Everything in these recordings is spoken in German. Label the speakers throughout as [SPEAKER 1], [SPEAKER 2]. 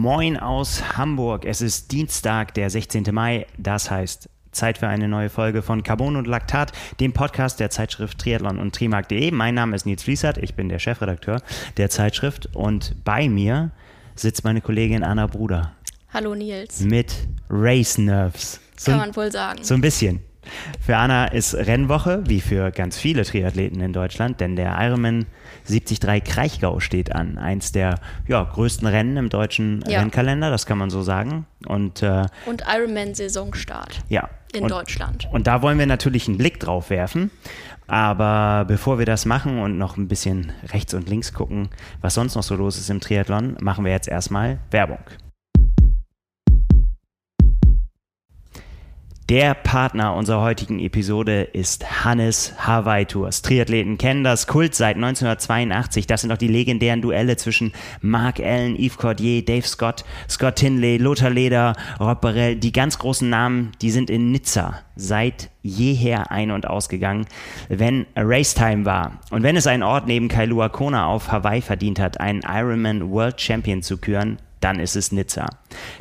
[SPEAKER 1] Moin aus Hamburg. Es ist Dienstag, der 16. Mai. Das heißt, Zeit für eine neue Folge von Carbon und Laktat, dem Podcast der Zeitschrift Triathlon und Trimark.de. Mein Name ist Nils Fließert, ich bin der Chefredakteur der Zeitschrift und bei mir sitzt meine Kollegin Anna Bruder.
[SPEAKER 2] Hallo Nils.
[SPEAKER 1] Mit Race Nerves.
[SPEAKER 2] So, Kann man wohl sagen.
[SPEAKER 1] So ein bisschen. Für Anna ist Rennwoche, wie für ganz viele Triathleten in Deutschland, denn der Ironman 73 Kraichgau steht an. Eins der ja, größten Rennen im deutschen ja. Rennkalender, das kann man so sagen. Und, äh,
[SPEAKER 2] und Ironman Saisonstart.
[SPEAKER 1] Ja.
[SPEAKER 2] In
[SPEAKER 1] und,
[SPEAKER 2] Deutschland.
[SPEAKER 1] Und da wollen wir natürlich einen Blick drauf werfen. Aber bevor wir das machen und noch ein bisschen rechts und links gucken, was sonst noch so los ist im Triathlon, machen wir jetzt erstmal Werbung. Der Partner unserer heutigen Episode ist Hannes Hawaii Tours. Triathleten kennen das Kult seit 1982. Das sind auch die legendären Duelle zwischen Mark Allen, Yves Cordier, Dave Scott, Scott Tinley, Lothar Leder, Rob Barrel. Die ganz großen Namen, die sind in Nizza seit jeher ein- und ausgegangen, wenn Racetime war. Und wenn es einen Ort neben Kailua Kona auf Hawaii verdient hat, einen Ironman World Champion zu küren, dann ist es Nizza.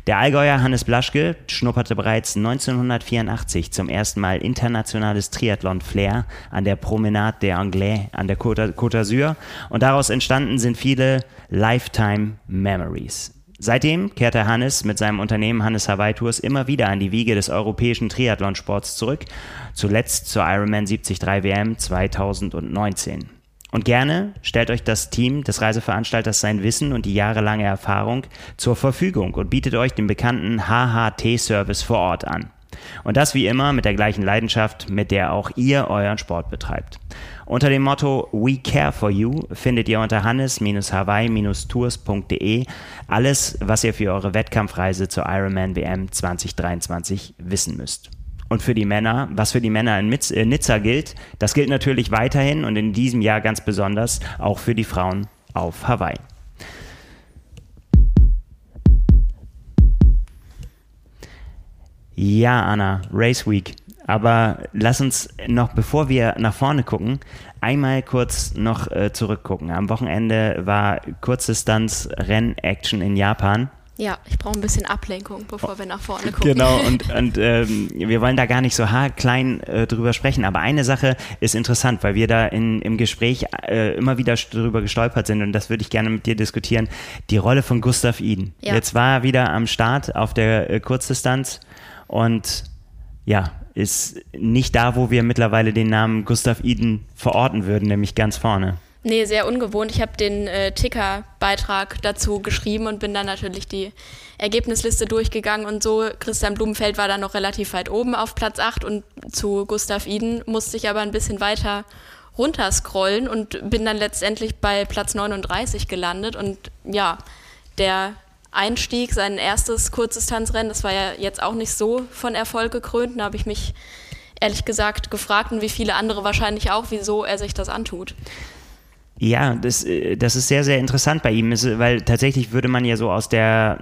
[SPEAKER 1] Der Allgäuer Hannes Blaschke schnupperte bereits 1984 zum ersten Mal internationales Triathlon-Flair an der Promenade des Anglais an der Côte d'Azur und daraus entstanden sind viele Lifetime Memories. Seitdem kehrte Hannes mit seinem Unternehmen Hannes Hawaii Tours immer wieder an die Wiege des europäischen Triathlonsports zurück, zuletzt zur Ironman 73 WM 2019. Und gerne stellt euch das Team des Reiseveranstalters sein Wissen und die jahrelange Erfahrung zur Verfügung und bietet euch den bekannten HHT-Service vor Ort an. Und das wie immer mit der gleichen Leidenschaft, mit der auch ihr euren Sport betreibt. Unter dem Motto We Care for You findet ihr unter hannes-hawaii-tours.de alles, was ihr für eure Wettkampfreise zur Ironman WM 2023 wissen müsst. Und für die Männer, was für die Männer in äh, Nizza gilt, das gilt natürlich weiterhin und in diesem Jahr ganz besonders auch für die Frauen auf Hawaii. Ja, Anna, Race Week. Aber lass uns noch, bevor wir nach vorne gucken, einmal kurz noch äh, zurückgucken. Am Wochenende war Kurzdistanz-Renn-Action in Japan.
[SPEAKER 2] Ja, ich brauche ein bisschen Ablenkung, bevor wir nach vorne gucken.
[SPEAKER 1] Genau, und, und ähm, wir wollen da gar nicht so haarklein äh, drüber sprechen. Aber eine Sache ist interessant, weil wir da in, im Gespräch äh, immer wieder drüber gestolpert sind und das würde ich gerne mit dir diskutieren. Die Rolle von Gustav Iden. Ja. Jetzt war er wieder am Start auf der äh, Kurzdistanz und ja, ist nicht da, wo wir mittlerweile den Namen Gustav Iden verorten würden, nämlich ganz vorne.
[SPEAKER 2] Nee, sehr ungewohnt. Ich habe den äh, Ticker-Beitrag dazu geschrieben und bin dann natürlich die Ergebnisliste durchgegangen und so. Christian Blumenfeld war dann noch relativ weit oben auf Platz 8 und zu Gustav Iden musste ich aber ein bisschen weiter runterscrollen und bin dann letztendlich bei Platz 39 gelandet. Und ja, der Einstieg, sein erstes Kurzdistanzrennen, das war ja jetzt auch nicht so von Erfolg gekrönt. Da habe ich mich ehrlich gesagt gefragt und wie viele andere wahrscheinlich auch, wieso er sich das antut.
[SPEAKER 1] Ja, das, äh, das ist sehr, sehr interessant bei ihm, weil tatsächlich würde man ja so aus der,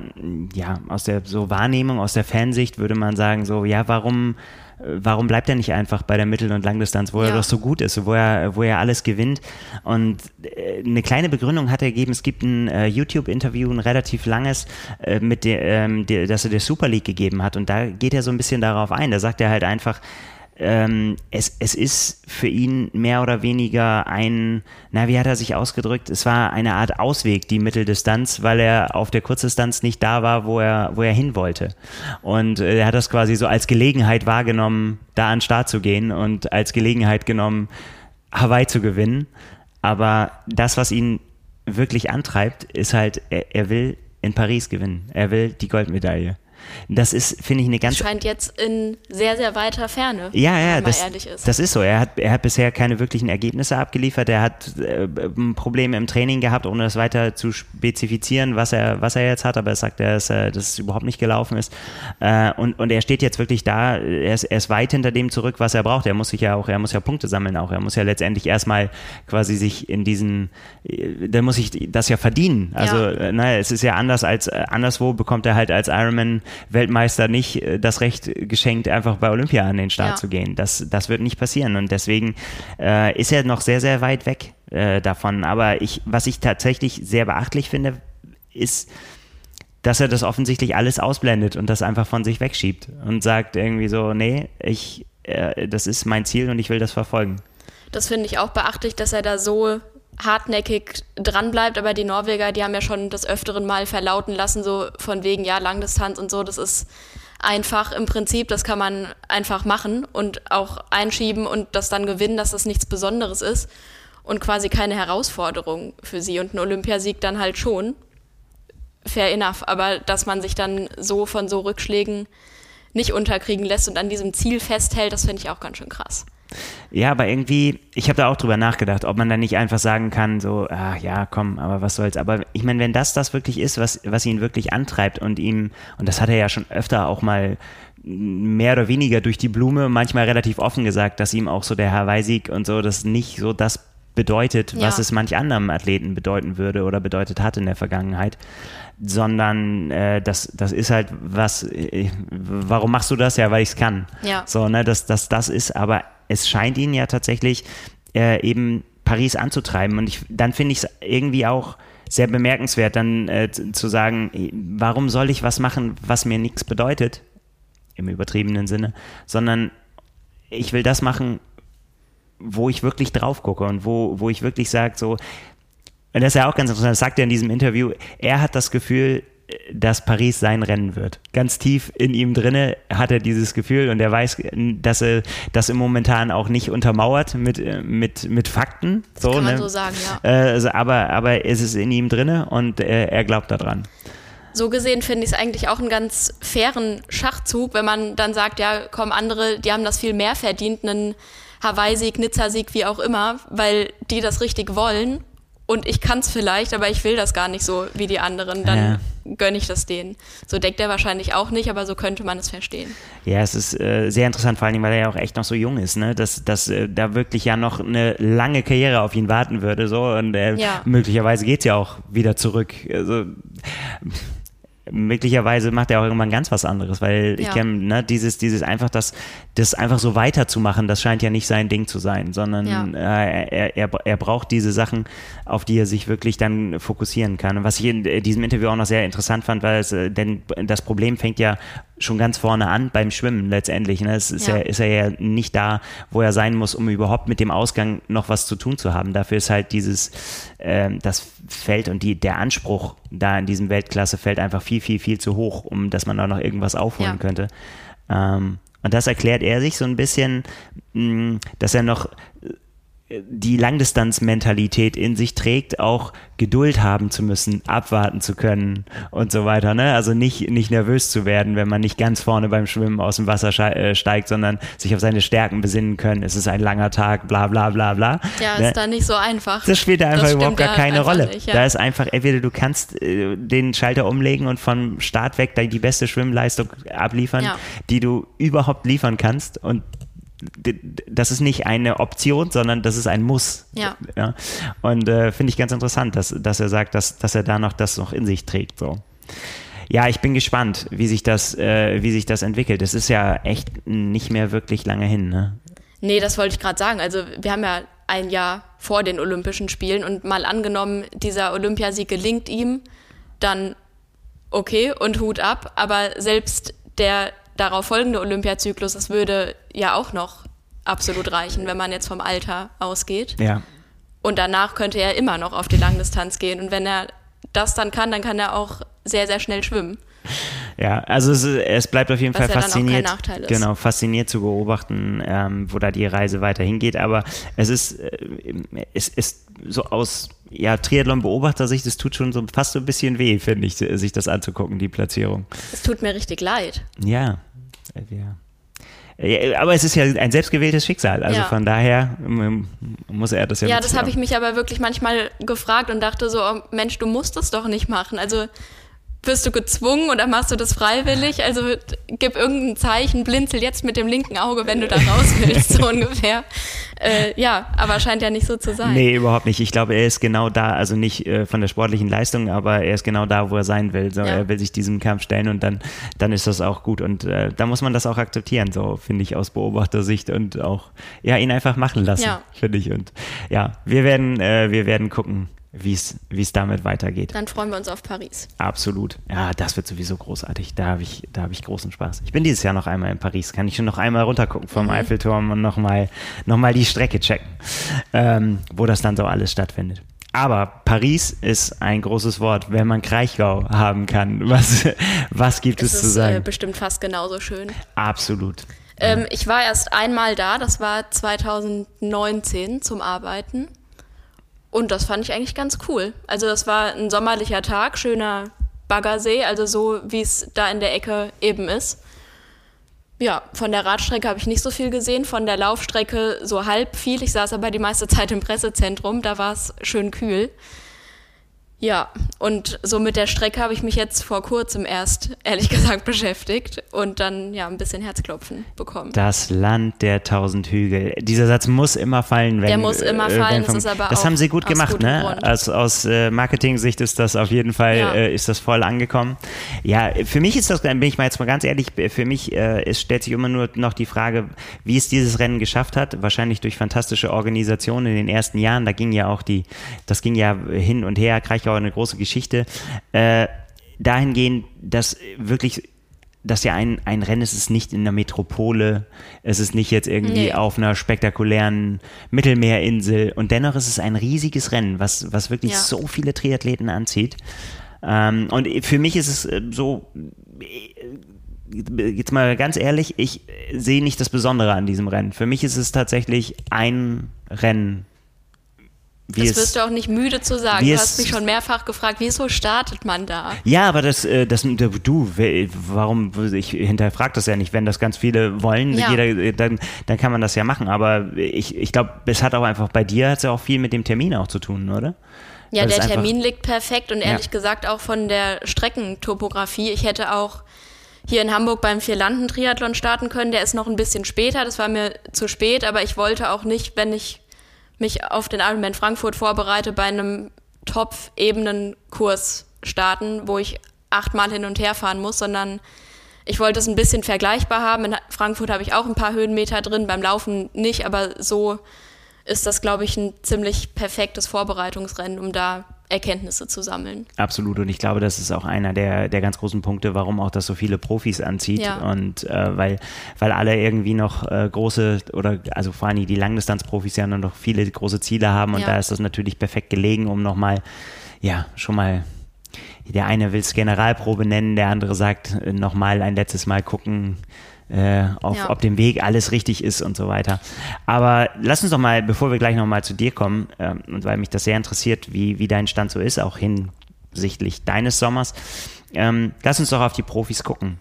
[SPEAKER 1] ja, aus der so Wahrnehmung, aus der Fansicht würde man sagen, so, ja, warum, äh, warum bleibt er nicht einfach bei der Mittel- und Langdistanz, wo ja. er doch so gut ist, wo er, wo er alles gewinnt? Und äh, eine kleine Begründung hat er gegeben, es gibt ein äh, YouTube-Interview, ein relativ langes, äh, mit der, ähm, der, das er der Super League gegeben hat. Und da geht er so ein bisschen darauf ein. Da sagt er halt einfach, ähm, es, es ist für ihn mehr oder weniger ein, na, wie hat er sich ausgedrückt? Es war eine Art Ausweg, die Mitteldistanz, weil er auf der Kurzdistanz nicht da war, wo er, wo er hin wollte. Und äh, er hat das quasi so als Gelegenheit wahrgenommen, da an den Start zu gehen und als Gelegenheit genommen, Hawaii zu gewinnen. Aber das, was ihn wirklich antreibt, ist halt, er, er will in Paris gewinnen. Er will die Goldmedaille. Das ist, finde ich, eine ganz.
[SPEAKER 2] Scheint jetzt in sehr, sehr weiter Ferne.
[SPEAKER 1] Ja, ja, das, ist. das ist so. Er hat, er hat bisher keine wirklichen Ergebnisse abgeliefert. Er hat äh, Probleme im Training gehabt, ohne das weiter zu spezifizieren, was er, was er jetzt hat. Aber er sagt, dass, äh, dass es überhaupt nicht gelaufen ist. Äh, und, und er steht jetzt wirklich da. Er ist, er ist weit hinter dem zurück, was er braucht. Er muss sich ja auch, er muss ja Punkte sammeln auch. Er muss ja letztendlich erstmal quasi sich in diesen, äh, da muss ich das ja verdienen. Also, ja. Äh, naja, es ist ja anders als anderswo bekommt er halt als Ironman Weltmeister nicht äh, das Recht geschenkt, einfach bei Olympia an den Start ja. zu gehen. Das, das wird nicht passieren. Und deswegen äh, ist er noch sehr, sehr weit weg äh, davon. Aber ich, was ich tatsächlich sehr beachtlich finde, ist, dass er das offensichtlich alles ausblendet und das einfach von sich wegschiebt und sagt irgendwie so, nee, ich, äh, das ist mein Ziel und ich will das verfolgen.
[SPEAKER 2] Das finde ich auch beachtlich, dass er da so hartnäckig dranbleibt, aber die Norweger, die haben ja schon des Öfteren mal verlauten lassen, so von wegen, ja, Langdistanz und so, das ist einfach im Prinzip, das kann man einfach machen und auch einschieben und das dann gewinnen, dass das nichts Besonderes ist und quasi keine Herausforderung für sie und ein Olympiasieg dann halt schon. Fair enough, aber dass man sich dann so von so Rückschlägen nicht unterkriegen lässt und an diesem Ziel festhält, das finde ich auch ganz schön krass.
[SPEAKER 1] Ja, aber irgendwie, ich habe da auch drüber nachgedacht, ob man da nicht einfach sagen kann, so, ach ja, komm, aber was soll's. Aber ich meine, wenn das das wirklich ist, was, was ihn wirklich antreibt und ihm, und das hat er ja schon öfter auch mal mehr oder weniger durch die Blume, manchmal relativ offen gesagt, dass ihm auch so der Hawaii-Sieg und so, das nicht so das bedeutet, ja. was es manch anderem Athleten bedeuten würde oder bedeutet hat in der Vergangenheit, sondern äh, das, das ist halt was, äh, warum machst du das? Ja, weil ich es kann.
[SPEAKER 2] Ja.
[SPEAKER 1] So, ne, dass das, das ist, aber es scheint ihn ja tatsächlich äh, eben Paris anzutreiben und ich, dann finde ich es irgendwie auch sehr bemerkenswert, dann äh, zu sagen, warum soll ich was machen, was mir nichts bedeutet, im übertriebenen Sinne, sondern ich will das machen, wo ich wirklich drauf gucke und wo, wo ich wirklich sage, so, und das ist ja auch ganz interessant, das sagt er in diesem Interview, er hat das Gefühl, dass Paris sein Rennen wird. Ganz tief in ihm drinne hat er dieses Gefühl und er weiß, dass er das im Momentan auch nicht untermauert mit, mit, mit Fakten.
[SPEAKER 2] So, kann man
[SPEAKER 1] ne?
[SPEAKER 2] so sagen, ja.
[SPEAKER 1] Äh, also, aber, aber es ist in ihm drinne und er, er glaubt daran.
[SPEAKER 2] So gesehen finde ich es eigentlich auch einen ganz fairen Schachzug, wenn man dann sagt, ja, komm, andere, die haben das viel mehr verdient, einen Hawaii-Sieg, Nizza-Sieg, wie auch immer, weil die das richtig wollen. Und ich kann es vielleicht, aber ich will das gar nicht so wie die anderen. Dann ja. gönne ich das denen. So denkt er wahrscheinlich auch nicht, aber so könnte man es verstehen.
[SPEAKER 1] Ja, es ist äh, sehr interessant, vor allem, weil er ja auch echt noch so jung ist, ne? Dass, dass äh, da wirklich ja noch eine lange Karriere auf ihn warten würde. So. Und äh, ja. möglicherweise geht es ja auch wieder zurück. Also möglicherweise macht er auch irgendwann ganz was anderes, weil ja. ich kenne, ne, dieses, dieses einfach das, das einfach so weiterzumachen, das scheint ja nicht sein Ding zu sein, sondern ja. äh, er, er, er braucht diese Sachen, auf die er sich wirklich dann fokussieren kann. Und was ich in diesem Interview auch noch sehr interessant fand, weil es, äh, denn das Problem fängt ja schon ganz vorne an beim Schwimmen letztendlich. Ne? Es ist, ja. Er, ist er ja nicht da, wo er sein muss, um überhaupt mit dem Ausgang noch was zu tun zu haben. Dafür ist halt dieses, äh, das Feld und die, der Anspruch da in diesem Weltklassefeld einfach viel, viel, viel zu hoch, um dass man da noch irgendwas aufholen ja. könnte. Ähm, und das erklärt er sich so ein bisschen, mh, dass er noch die Langdistanzmentalität in sich trägt, auch Geduld haben zu müssen, abwarten zu können und so weiter. Ne? Also nicht, nicht nervös zu werden, wenn man nicht ganz vorne beim Schwimmen aus dem Wasser äh, steigt, sondern sich auf seine Stärken besinnen können. Es ist ein langer Tag, bla bla bla bla.
[SPEAKER 2] Ja,
[SPEAKER 1] ne?
[SPEAKER 2] ist da nicht so einfach.
[SPEAKER 1] Das spielt da einfach überhaupt gar keine Rolle. Nicht, ja. Da ist einfach, entweder du kannst äh, den Schalter umlegen und vom Start weg die beste Schwimmleistung abliefern, ja. die du überhaupt liefern kannst und das ist nicht eine Option, sondern das ist ein Muss.
[SPEAKER 2] Ja.
[SPEAKER 1] ja? Und äh, finde ich ganz interessant, dass, dass er sagt, dass, dass er da noch das noch in sich trägt. So. Ja, ich bin gespannt, wie sich das, äh, wie sich das entwickelt. Es ist ja echt nicht mehr wirklich lange hin. Ne?
[SPEAKER 2] Nee, das wollte ich gerade sagen. Also wir haben ja ein Jahr vor den Olympischen Spielen und mal angenommen, dieser Olympiasieg gelingt ihm, dann okay und Hut ab. Aber selbst der darauf folgende Olympiazyklus, das würde ja auch noch absolut reichen, wenn man jetzt vom Alter ausgeht.
[SPEAKER 1] Ja.
[SPEAKER 2] Und danach könnte er immer noch auf die Langdistanz gehen. Und wenn er das dann kann, dann kann er auch sehr, sehr schnell schwimmen.
[SPEAKER 1] Ja, also es, es bleibt auf jeden Was Fall ja fasziniert. Genau, fasziniert zu beobachten, ähm, wo da die Reise weiter hingeht. Aber es ist, äh, es ist so aus ja, Triathlon-Beobachtersicht, es tut schon so fast so ein bisschen weh, finde ich, sich das anzugucken, die Platzierung.
[SPEAKER 2] Es tut mir richtig leid.
[SPEAKER 1] Ja, ja. Aber es ist ja ein selbstgewähltes Schicksal. Also ja. von daher ähm, muss er das ja
[SPEAKER 2] Ja, das habe ich mich aber wirklich manchmal gefragt und dachte so, oh Mensch, du musst das doch nicht machen. Also wirst du gezwungen oder machst du das freiwillig? Also gib irgendein Zeichen, blinzel jetzt mit dem linken Auge, wenn du da raus willst, so ungefähr. Äh, ja, aber scheint ja nicht so zu sein.
[SPEAKER 1] Nee, überhaupt nicht. Ich glaube, er ist genau da, also nicht äh, von der sportlichen Leistung, aber er ist genau da, wo er sein will. So, ja. Er will sich diesem Kampf stellen und dann, dann ist das auch gut. Und äh, da muss man das auch akzeptieren, so finde ich aus Beobachtersicht und auch ja, ihn einfach machen lassen, ja. finde ich. Und ja, wir werden, äh, wir werden gucken wie es damit weitergeht.
[SPEAKER 2] Dann freuen wir uns auf Paris.
[SPEAKER 1] Absolut. Ja, das wird sowieso großartig. Da habe ich, hab ich großen Spaß. Ich bin dieses Jahr noch einmal in Paris. Kann ich schon noch einmal runtergucken vom mhm. Eiffelturm und nochmal noch mal die Strecke checken, ähm, wo das dann so alles stattfindet. Aber Paris ist ein großes Wort, wenn man Kraichgau haben kann. Was, was gibt es, es ist, zu sagen? Äh,
[SPEAKER 2] bestimmt fast genauso schön.
[SPEAKER 1] Absolut.
[SPEAKER 2] Ähm, ich war erst einmal da, das war 2019 zum Arbeiten. Und das fand ich eigentlich ganz cool. Also das war ein sommerlicher Tag, schöner Baggersee, also so wie es da in der Ecke eben ist. Ja, von der Radstrecke habe ich nicht so viel gesehen, von der Laufstrecke so halb viel. Ich saß aber die meiste Zeit im Pressezentrum, da war es schön kühl. Ja, und so mit der Strecke habe ich mich jetzt vor kurzem erst, ehrlich gesagt, beschäftigt und dann ja ein bisschen Herzklopfen bekommen.
[SPEAKER 1] Das Land der tausend Hügel. Dieser Satz muss immer fallen, wenn.
[SPEAKER 2] Der muss immer äh, fallen,
[SPEAKER 1] vom,
[SPEAKER 2] das ist aber
[SPEAKER 1] Das haben sie gut gemacht, ne? Aus, aus äh, Marketing-Sicht ist das auf jeden Fall, ja. äh, ist das voll angekommen. Ja, für mich ist das, bin ich mal jetzt mal ganz ehrlich, für mich äh, es stellt sich immer nur noch die Frage, wie es dieses Rennen geschafft hat. Wahrscheinlich durch fantastische Organisation in den ersten Jahren. Da ging ja auch die, das ging ja hin und her, Kreich Kraichgau eine große Geschichte. Äh, dahingehend, dass wirklich dass ja ein, ein Rennen ist, ist nicht in der Metropole, es ist nicht jetzt irgendwie nee. auf einer spektakulären Mittelmeerinsel und dennoch ist es ein riesiges Rennen, was, was wirklich ja. so viele Triathleten anzieht. Ähm, und für mich ist es äh, so, äh, jetzt mal ganz ehrlich, ich sehe nicht das Besondere an diesem Rennen. Für mich ist es tatsächlich ein Rennen
[SPEAKER 2] wie das wirst du auch nicht müde zu sagen. Du hast mich schon mehrfach gefragt, wieso startet man da?
[SPEAKER 1] Ja, aber das, äh, das du, warum, ich hinterfrage das ja nicht, wenn das ganz viele wollen, ja. jeder, dann, dann kann man das ja machen. Aber ich, ich glaube, es hat auch einfach, bei dir hat es ja auch viel mit dem Termin auch zu tun, oder?
[SPEAKER 2] Ja, Weil der Termin liegt perfekt und ehrlich ja. gesagt auch von der Streckentopografie. Ich hätte auch hier in Hamburg beim Vierlanden-Triathlon starten können. Der ist noch ein bisschen später, das war mir zu spät, aber ich wollte auch nicht, wenn ich mich auf den Ironman Frankfurt vorbereite, bei einem Top-Ebenen-Kurs starten, wo ich achtmal hin und her fahren muss, sondern ich wollte es ein bisschen vergleichbar haben. In Frankfurt habe ich auch ein paar Höhenmeter drin, beim Laufen nicht, aber so ist das, glaube ich, ein ziemlich perfektes Vorbereitungsrennen, um da Erkenntnisse zu sammeln.
[SPEAKER 1] Absolut. Und ich glaube, das ist auch einer der, der ganz großen Punkte, warum auch das so viele Profis anzieht. Ja. Und äh, weil, weil alle irgendwie noch äh, große oder also vor allem die Langdistanzprofis ja noch viele große Ziele haben. Und ja. da ist das natürlich perfekt gelegen, um nochmal, ja, schon mal der eine will es Generalprobe nennen, der andere sagt äh, nochmal ein letztes Mal gucken, äh, auf, ja. ob dem Weg alles richtig ist und so weiter. Aber lass uns doch mal, bevor wir gleich nochmal zu dir kommen, äh, und weil mich das sehr interessiert, wie, wie dein Stand so ist, auch hinsichtlich deines Sommers, ähm, lass uns doch auf die Profis gucken.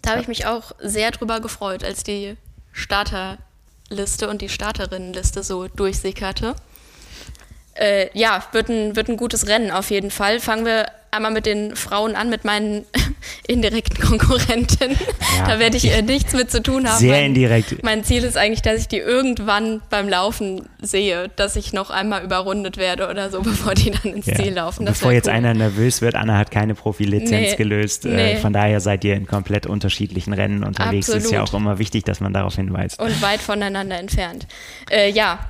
[SPEAKER 2] Da habe ich mich auch sehr drüber gefreut, als die Starterliste und die Starterinnenliste so durchsickerte. Äh, ja, wird ein, wird ein gutes Rennen auf jeden Fall. Fangen wir einmal mit den Frauen an, mit meinen indirekten Konkurrenten. Ja, da werde ich äh, nichts mit zu tun haben.
[SPEAKER 1] Sehr
[SPEAKER 2] mein,
[SPEAKER 1] indirekt.
[SPEAKER 2] Mein Ziel ist eigentlich, dass ich die irgendwann beim Laufen sehe, dass ich noch einmal überrundet werde oder so, bevor die dann ins ja. Ziel laufen.
[SPEAKER 1] Das bevor jetzt cool. einer nervös wird, Anna hat keine Profilizenz nee, gelöst. Äh, nee. von daher seid ihr in komplett unterschiedlichen Rennen unterwegs. Absolut. Ist ja auch immer wichtig, dass man darauf hinweist.
[SPEAKER 2] Und weit voneinander entfernt. Äh, ja,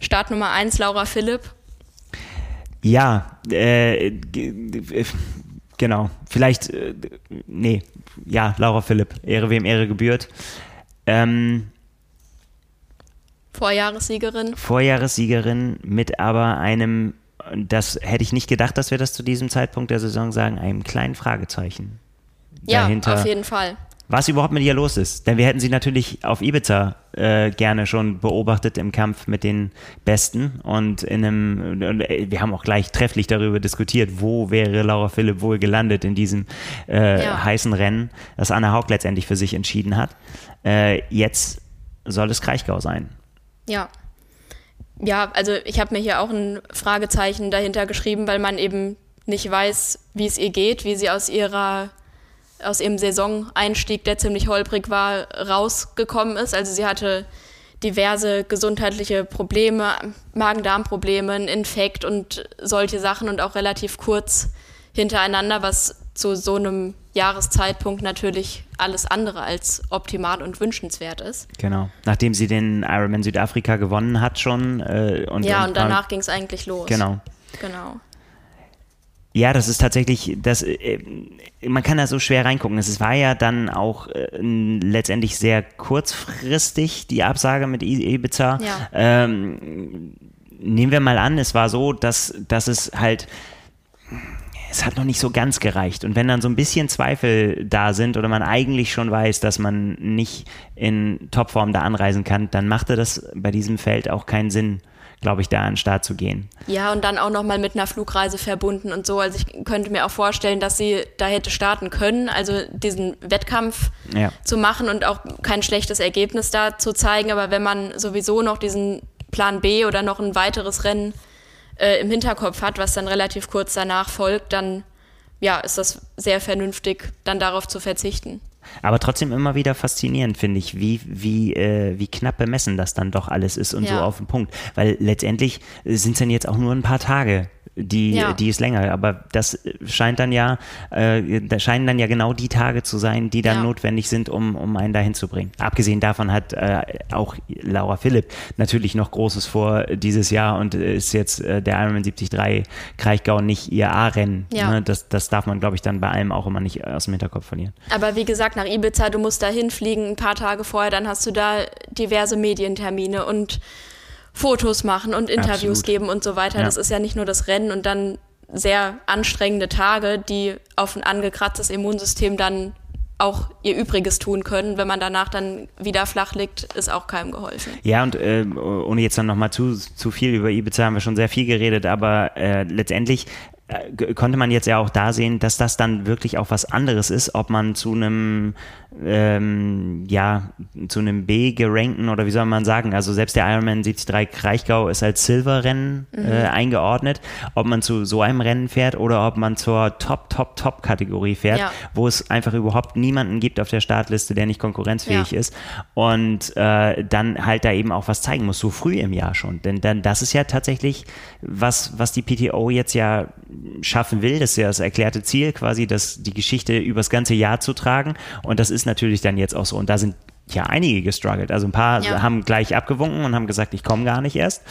[SPEAKER 2] Start Nummer 1, Laura Philipp
[SPEAKER 1] ja, äh, genau. Vielleicht, äh, nee, ja, Laura Philipp, Ehre wem Ehre gebührt. Ähm,
[SPEAKER 2] Vorjahressiegerin.
[SPEAKER 1] Vorjahressiegerin mit aber einem, das hätte ich nicht gedacht, dass wir das zu diesem Zeitpunkt der Saison sagen, einem kleinen Fragezeichen.
[SPEAKER 2] Ja, dahinter. auf jeden Fall
[SPEAKER 1] was überhaupt mit ihr los ist. Denn wir hätten sie natürlich auf Ibiza äh, gerne schon beobachtet im Kampf mit den Besten. Und in einem, wir haben auch gleich trefflich darüber diskutiert, wo wäre Laura Philipp wohl gelandet in diesem äh, ja. heißen Rennen, das Anna Haug letztendlich für sich entschieden hat. Äh, jetzt soll es Kraichgau sein.
[SPEAKER 2] Ja. Ja, also ich habe mir hier auch ein Fragezeichen dahinter geschrieben, weil man eben nicht weiß, wie es ihr geht, wie sie aus ihrer aus ihrem Saisoneinstieg, der ziemlich holprig war, rausgekommen ist. Also sie hatte diverse gesundheitliche Probleme, Magen-Darm-Probleme, Infekt und solche Sachen und auch relativ kurz hintereinander, was zu so einem Jahreszeitpunkt natürlich alles andere als optimal und wünschenswert ist.
[SPEAKER 1] Genau. Nachdem sie den Ironman Südafrika gewonnen hat schon. Äh, und,
[SPEAKER 2] ja, und, und danach ging es eigentlich los.
[SPEAKER 1] Genau.
[SPEAKER 2] Genau.
[SPEAKER 1] Ja, das ist tatsächlich, das, äh, man kann da so schwer reingucken. Es war ja dann auch äh, letztendlich sehr kurzfristig die Absage mit Ibiza. Ja. Ähm, nehmen wir mal an, es war so, dass, dass es halt es hat noch nicht so ganz gereicht. Und wenn dann so ein bisschen Zweifel da sind oder man eigentlich schon weiß, dass man nicht in Topform da anreisen kann, dann machte das bei diesem Feld auch keinen Sinn, glaube ich, da an den Start zu gehen.
[SPEAKER 2] Ja, und dann auch nochmal mit einer Flugreise verbunden und so. Also ich könnte mir auch vorstellen, dass sie da hätte starten können, also diesen Wettkampf ja. zu machen und auch kein schlechtes Ergebnis da zu zeigen. Aber wenn man sowieso noch diesen Plan B oder noch ein weiteres Rennen äh, im Hinterkopf hat, was dann relativ kurz danach folgt, dann ja, ist das sehr vernünftig, dann darauf zu verzichten.
[SPEAKER 1] Aber trotzdem immer wieder faszinierend, finde ich, wie, wie, äh, wie knapp bemessen das dann doch alles ist und ja. so auf den Punkt. Weil letztendlich sind es dann jetzt auch nur ein paar Tage die, ja. die ist länger. Aber das scheint dann ja, äh, das scheinen dann ja genau die Tage zu sein, die dann ja. notwendig sind, um, um einen dahin zu bringen. Abgesehen davon hat äh, auch Laura Philipp natürlich noch Großes vor dieses Jahr und ist jetzt äh, der Ironman 73 Kraichgau nicht ihr A-Rennen. Ja. Ne? Das, das darf man, glaube ich, dann bei allem auch immer nicht aus dem Hinterkopf verlieren.
[SPEAKER 2] Aber wie gesagt, nach Ibiza, du musst da hinfliegen ein paar Tage vorher, dann hast du da diverse Medientermine und Fotos machen und Interviews Absolut. geben und so weiter. Ja. Das ist ja nicht nur das Rennen und dann sehr anstrengende Tage, die auf ein angekratztes Immunsystem dann auch ihr Übriges tun können. Wenn man danach dann wieder flach liegt, ist auch keinem geholfen.
[SPEAKER 1] Ja, und äh, ohne jetzt dann nochmal zu, zu viel über Ibiza haben wir schon sehr viel geredet, aber äh, letztendlich konnte man jetzt ja auch da sehen, dass das dann wirklich auch was anderes ist, ob man zu einem ähm, ja zu einem B gerankten oder wie soll man sagen, also selbst der Ironman 73 Kraichgau ist als Silberrennen mhm. äh, eingeordnet, ob man zu so einem Rennen fährt oder ob man zur Top Top Top Kategorie fährt, ja. wo es einfach überhaupt niemanden gibt auf der Startliste, der nicht konkurrenzfähig ja. ist und äh, dann halt da eben auch was zeigen muss, so früh im Jahr schon, denn dann das ist ja tatsächlich was was die PTO jetzt ja schaffen will. Das ist ja das erklärte Ziel, quasi, dass die Geschichte übers ganze Jahr zu tragen. Und das ist natürlich dann jetzt auch so. Und da sind ja einige gestruggelt. Also ein paar ja. haben gleich abgewunken und haben gesagt, ich komme gar nicht erst.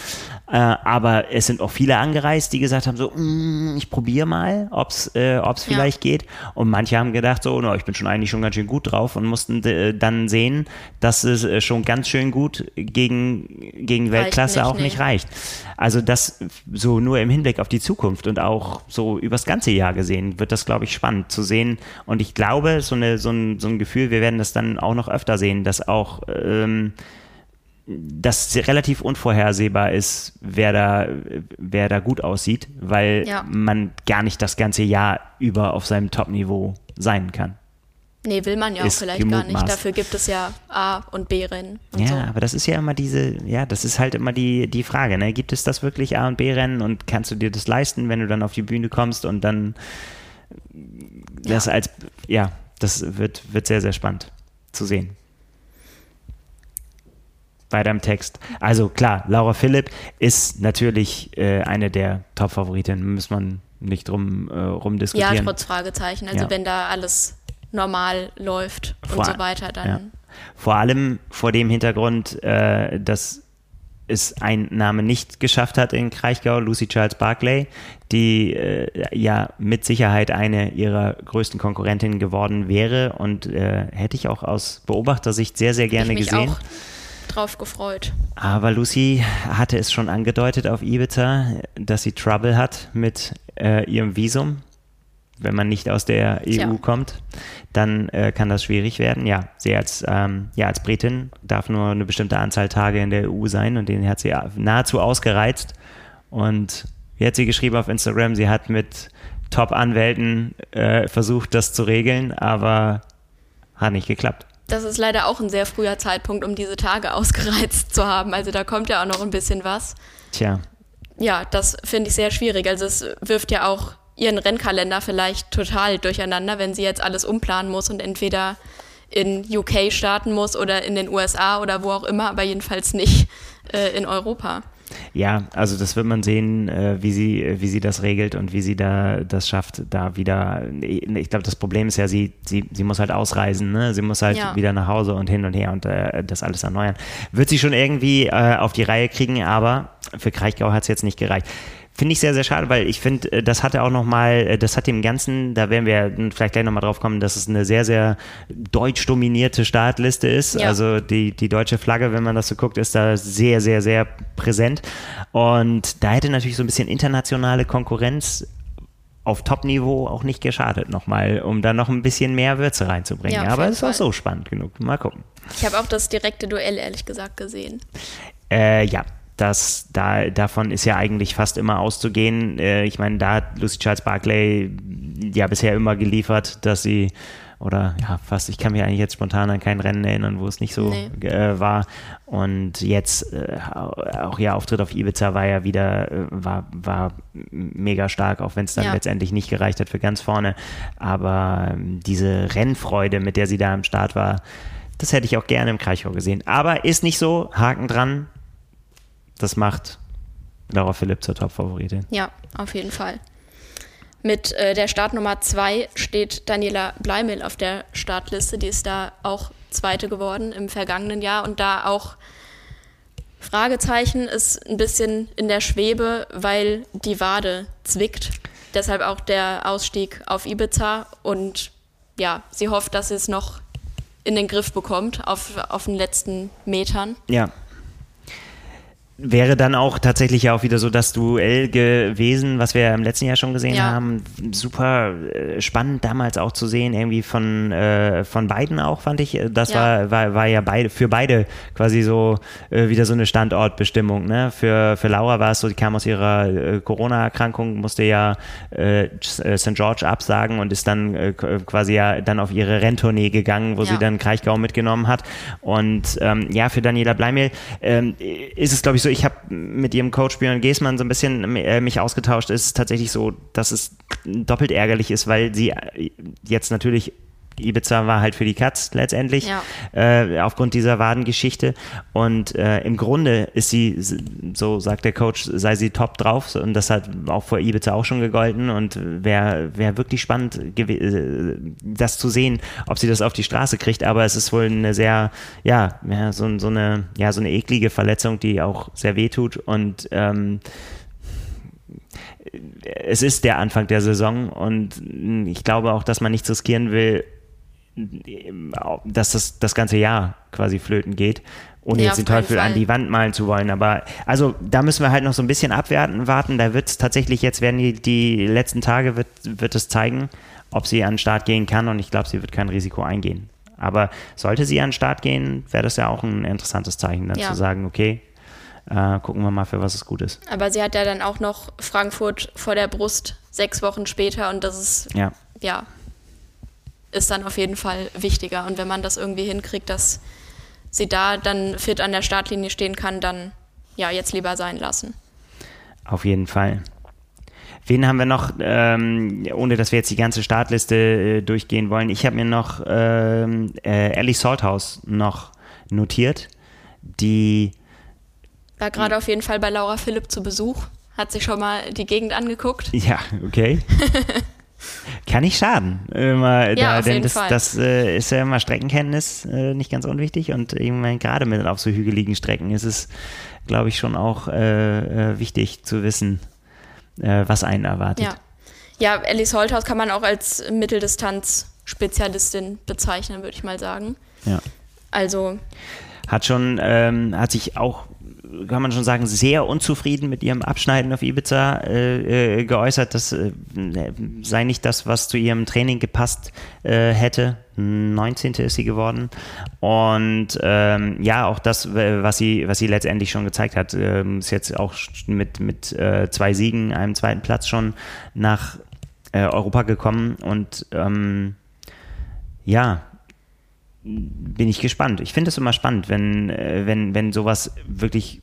[SPEAKER 1] Äh, aber es sind auch viele angereist, die gesagt haben, so, mm, ich probiere mal, ob es äh, ob's ja. vielleicht geht. Und manche haben gedacht, so, no, ich bin schon eigentlich schon ganz schön gut drauf und mussten äh, dann sehen, dass es äh, schon ganz schön gut gegen, gegen Weltklasse nicht, auch nee. nicht reicht. Also das so nur im Hinblick auf die Zukunft und auch so übers ganze Jahr gesehen, wird das, glaube ich, spannend zu sehen. Und ich glaube, so, eine, so, ein, so ein Gefühl, wir werden das dann auch noch öfter sehen, dass auch ähm, dass relativ unvorhersehbar ist, wer da, wer da gut aussieht, weil ja. man gar nicht das ganze Jahr über auf seinem Top-Niveau sein kann.
[SPEAKER 2] Nee, will man ja auch vielleicht gar nicht. Dafür gibt es ja A- und B-Rennen.
[SPEAKER 1] Ja,
[SPEAKER 2] so.
[SPEAKER 1] aber das ist ja immer diese, ja, das ist halt immer die, die Frage, ne? Gibt es das wirklich A- und B-Rennen und kannst du dir das leisten, wenn du dann auf die Bühne kommst und dann das ja. als, ja, das wird, wird sehr, sehr spannend zu sehen bei deinem Text. Also klar, Laura Philipp ist natürlich äh, eine der Top-Favoritinnen, muss man nicht drum äh, rumdiskutieren.
[SPEAKER 2] Ja, trotz Fragezeichen. Also ja. wenn da alles normal läuft vor, und so weiter, dann. Ja.
[SPEAKER 1] Vor allem vor dem Hintergrund, äh, dass es ein Name nicht geschafft hat in Kraichgau, Lucy Charles Barclay, die äh, ja mit Sicherheit eine ihrer größten Konkurrentinnen geworden wäre und äh, hätte ich auch aus Beobachtersicht sehr, sehr gerne ich gesehen. Auch
[SPEAKER 2] drauf gefreut.
[SPEAKER 1] Aber Lucy hatte es schon angedeutet auf Ibiza, dass sie Trouble hat mit äh, ihrem Visum. Wenn man nicht aus der EU Tja. kommt, dann äh, kann das schwierig werden. Ja, sie als, ähm, ja, als Britin darf nur eine bestimmte Anzahl Tage in der EU sein und den hat sie nahezu ausgereizt. Und wie hat sie geschrieben auf Instagram, sie hat mit Top-Anwälten äh, versucht, das zu regeln, aber hat nicht geklappt
[SPEAKER 2] das ist leider auch ein sehr früher Zeitpunkt, um diese Tage ausgereizt zu haben. Also da kommt ja auch noch ein bisschen was.
[SPEAKER 1] Tja.
[SPEAKER 2] Ja, das finde ich sehr schwierig. Also es wirft ja auch ihren Rennkalender vielleicht total durcheinander, wenn sie jetzt alles umplanen muss und entweder in UK starten muss oder in den USA oder wo auch immer, aber jedenfalls nicht äh, in Europa.
[SPEAKER 1] Ja, also das wird man sehen, äh, wie sie, wie sie das regelt und wie sie da das schafft, da wieder. Ich glaube, das Problem ist ja, sie, sie, sie muss halt ausreisen, ne? Sie muss halt ja. wieder nach Hause und hin und her und äh, das alles erneuern. Wird sie schon irgendwie äh, auf die Reihe kriegen, aber für Kraichgau hat es jetzt nicht gereicht. Finde ich sehr, sehr schade, weil ich finde, äh, das hatte auch nochmal, äh, das hat dem Ganzen, da werden wir vielleicht gleich nochmal drauf kommen, dass es eine sehr, sehr deutsch dominierte Startliste ist. Ja. Also die, die deutsche Flagge, wenn man das so guckt, ist da sehr, sehr, sehr präsent. Und da hätte natürlich so ein bisschen internationale Konkurrenz auf Top-Niveau auch nicht geschadet nochmal, um da noch ein bisschen mehr Würze reinzubringen. Ja, Aber es ist auch so spannend genug. Mal gucken.
[SPEAKER 2] Ich habe auch das direkte Duell ehrlich gesagt gesehen.
[SPEAKER 1] Äh, ja, das, da, davon ist ja eigentlich fast immer auszugehen. Äh, ich meine, da hat Lucy Charles Barclay ja bisher immer geliefert, dass sie oder ja, fast, ich kann mich eigentlich jetzt spontan an kein Rennen erinnern, wo es nicht so nee. äh, war. Und jetzt äh, auch ihr Auftritt auf Ibiza war ja wieder, äh, war, war mega stark, auch wenn es dann ja. letztendlich nicht gereicht hat für ganz vorne. Aber ähm, diese Rennfreude, mit der sie da am Start war, das hätte ich auch gerne im Kraichgau gesehen. Aber ist nicht so, Haken dran. Das macht Laura Philipp zur Top-Favoritin.
[SPEAKER 2] Ja, auf jeden Fall. Mit äh, der Startnummer 2 steht Daniela Bleimel auf der Startliste. Die ist da auch Zweite geworden im vergangenen Jahr und da auch Fragezeichen ist ein bisschen in der Schwebe, weil die Wade zwickt. Deshalb auch der Ausstieg auf Ibiza und ja, sie hofft, dass sie es noch in den Griff bekommt auf, auf den letzten Metern.
[SPEAKER 1] Ja, wäre dann auch tatsächlich ja auch wieder so das Duell gewesen, was wir im letzten Jahr schon gesehen ja. haben. Super äh, spannend damals auch zu sehen, irgendwie von, äh, von beiden auch, fand ich. Das ja. War, war, war ja beide, für beide quasi so äh, wieder so eine Standortbestimmung. Ne? Für, für Laura war es so, die kam aus ihrer äh, Corona-Erkrankung, musste ja äh, St. George absagen und ist dann äh, quasi ja dann auf ihre Renntournee gegangen, wo ja. sie dann Kraichgau mitgenommen hat. Und ähm, ja, für Daniela Bleimel ähm, ist es, glaube ich, so, ich habe mit ihrem Coach Björn Geßmann so ein bisschen äh, mich ausgetauscht. Es ist tatsächlich so, dass es doppelt ärgerlich ist, weil sie äh, jetzt natürlich Ibiza war halt für die Katz letztendlich, ja. äh, aufgrund dieser Wadengeschichte. Und äh, im Grunde ist sie, so sagt der Coach, sei sie top drauf. Und das hat auch vor Ibiza auch schon gegolten. Und wäre wär wirklich spannend, äh, das zu sehen, ob sie das auf die Straße kriegt. Aber es ist wohl eine sehr, ja, ja so, so, eine, ja, so eine eklige Verletzung, die auch sehr weh tut. Und ähm, es ist der Anfang der Saison und ich glaube auch, dass man nichts riskieren will, dass das das ganze Jahr quasi flöten geht, ohne ja, jetzt den Teufel an die Wand malen zu wollen. Aber also da müssen wir halt noch so ein bisschen abwarten, warten. Da wird es tatsächlich jetzt werden die, die letzten Tage wird, wird es zeigen, ob sie an den Start gehen kann und ich glaube, sie wird kein Risiko eingehen. Aber sollte sie an den Start gehen, wäre das ja auch ein interessantes Zeichen, dann ja. zu sagen, okay, äh, gucken wir mal, für was es gut ist.
[SPEAKER 2] Aber sie hat ja dann auch noch Frankfurt vor der Brust sechs Wochen später und das ist ja, ja ist dann auf jeden Fall wichtiger. Und wenn man das irgendwie hinkriegt, dass sie da dann fit an der Startlinie stehen kann, dann ja, jetzt lieber sein lassen.
[SPEAKER 1] Auf jeden Fall. Wen haben wir noch, ähm, ohne dass wir jetzt die ganze Startliste äh, durchgehen wollen? Ich habe mir noch ähm, äh, Ellie Salthouse noch notiert, die
[SPEAKER 2] war gerade auf jeden Fall bei Laura Philipp zu Besuch, hat sich schon mal die Gegend angeguckt.
[SPEAKER 1] Ja, okay. Kann nicht schaden. Immer ja, da, denn das, das äh, ist ja immer Streckenkenntnis äh, nicht ganz unwichtig und irgendwann gerade mit auf so hügeligen Strecken ist es, glaube ich, schon auch äh, äh wichtig zu wissen, äh, was einen erwartet.
[SPEAKER 2] Ja, ja Alice Holthaus kann man auch als Mitteldistanz-Spezialistin bezeichnen, würde ich mal sagen.
[SPEAKER 1] Ja.
[SPEAKER 2] Also.
[SPEAKER 1] Hat schon, ähm, hat sich auch kann man schon sagen, sehr unzufrieden mit ihrem Abschneiden auf Ibiza äh, äh, geäußert. Das äh, sei nicht das, was zu ihrem Training gepasst äh, hätte. 19. ist sie geworden. Und ähm, ja, auch das, was sie, was sie letztendlich schon gezeigt hat, ähm, ist jetzt auch mit, mit äh, zwei Siegen, einem zweiten Platz schon nach äh, Europa gekommen. Und ähm, ja, bin ich gespannt. Ich finde es immer spannend, wenn, äh, wenn, wenn sowas wirklich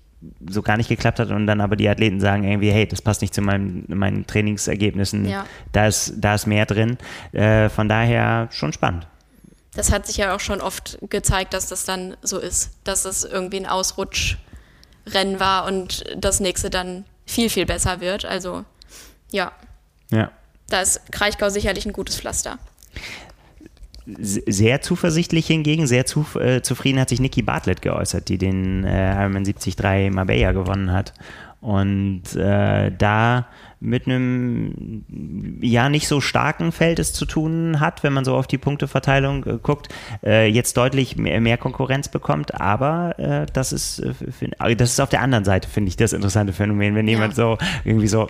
[SPEAKER 1] so gar nicht geklappt hat und dann aber die Athleten sagen irgendwie, hey, das passt nicht zu meinem, meinen Trainingsergebnissen, ja. da, ist, da ist mehr drin. Äh, von daher schon spannend.
[SPEAKER 2] Das hat sich ja auch schon oft gezeigt, dass das dann so ist, dass es irgendwie ein Ausrutschrennen war und das nächste dann viel, viel besser wird. Also ja.
[SPEAKER 1] Ja.
[SPEAKER 2] Da ist Kraichgau sicherlich ein gutes Pflaster
[SPEAKER 1] sehr zuversichtlich hingegen, sehr zu, äh, zufrieden hat sich Nikki Bartlett geäußert, die den äh, Ironman 73 Marbella gewonnen hat. Und äh, da mit einem ja nicht so starken Feld es zu tun hat, wenn man so auf die Punkteverteilung äh, guckt, äh, jetzt deutlich mehr, mehr, Konkurrenz bekommt. Aber äh, das ist äh, äh, das ist auf der anderen Seite finde ich das interessante Phänomen, wenn ja. jemand so irgendwie so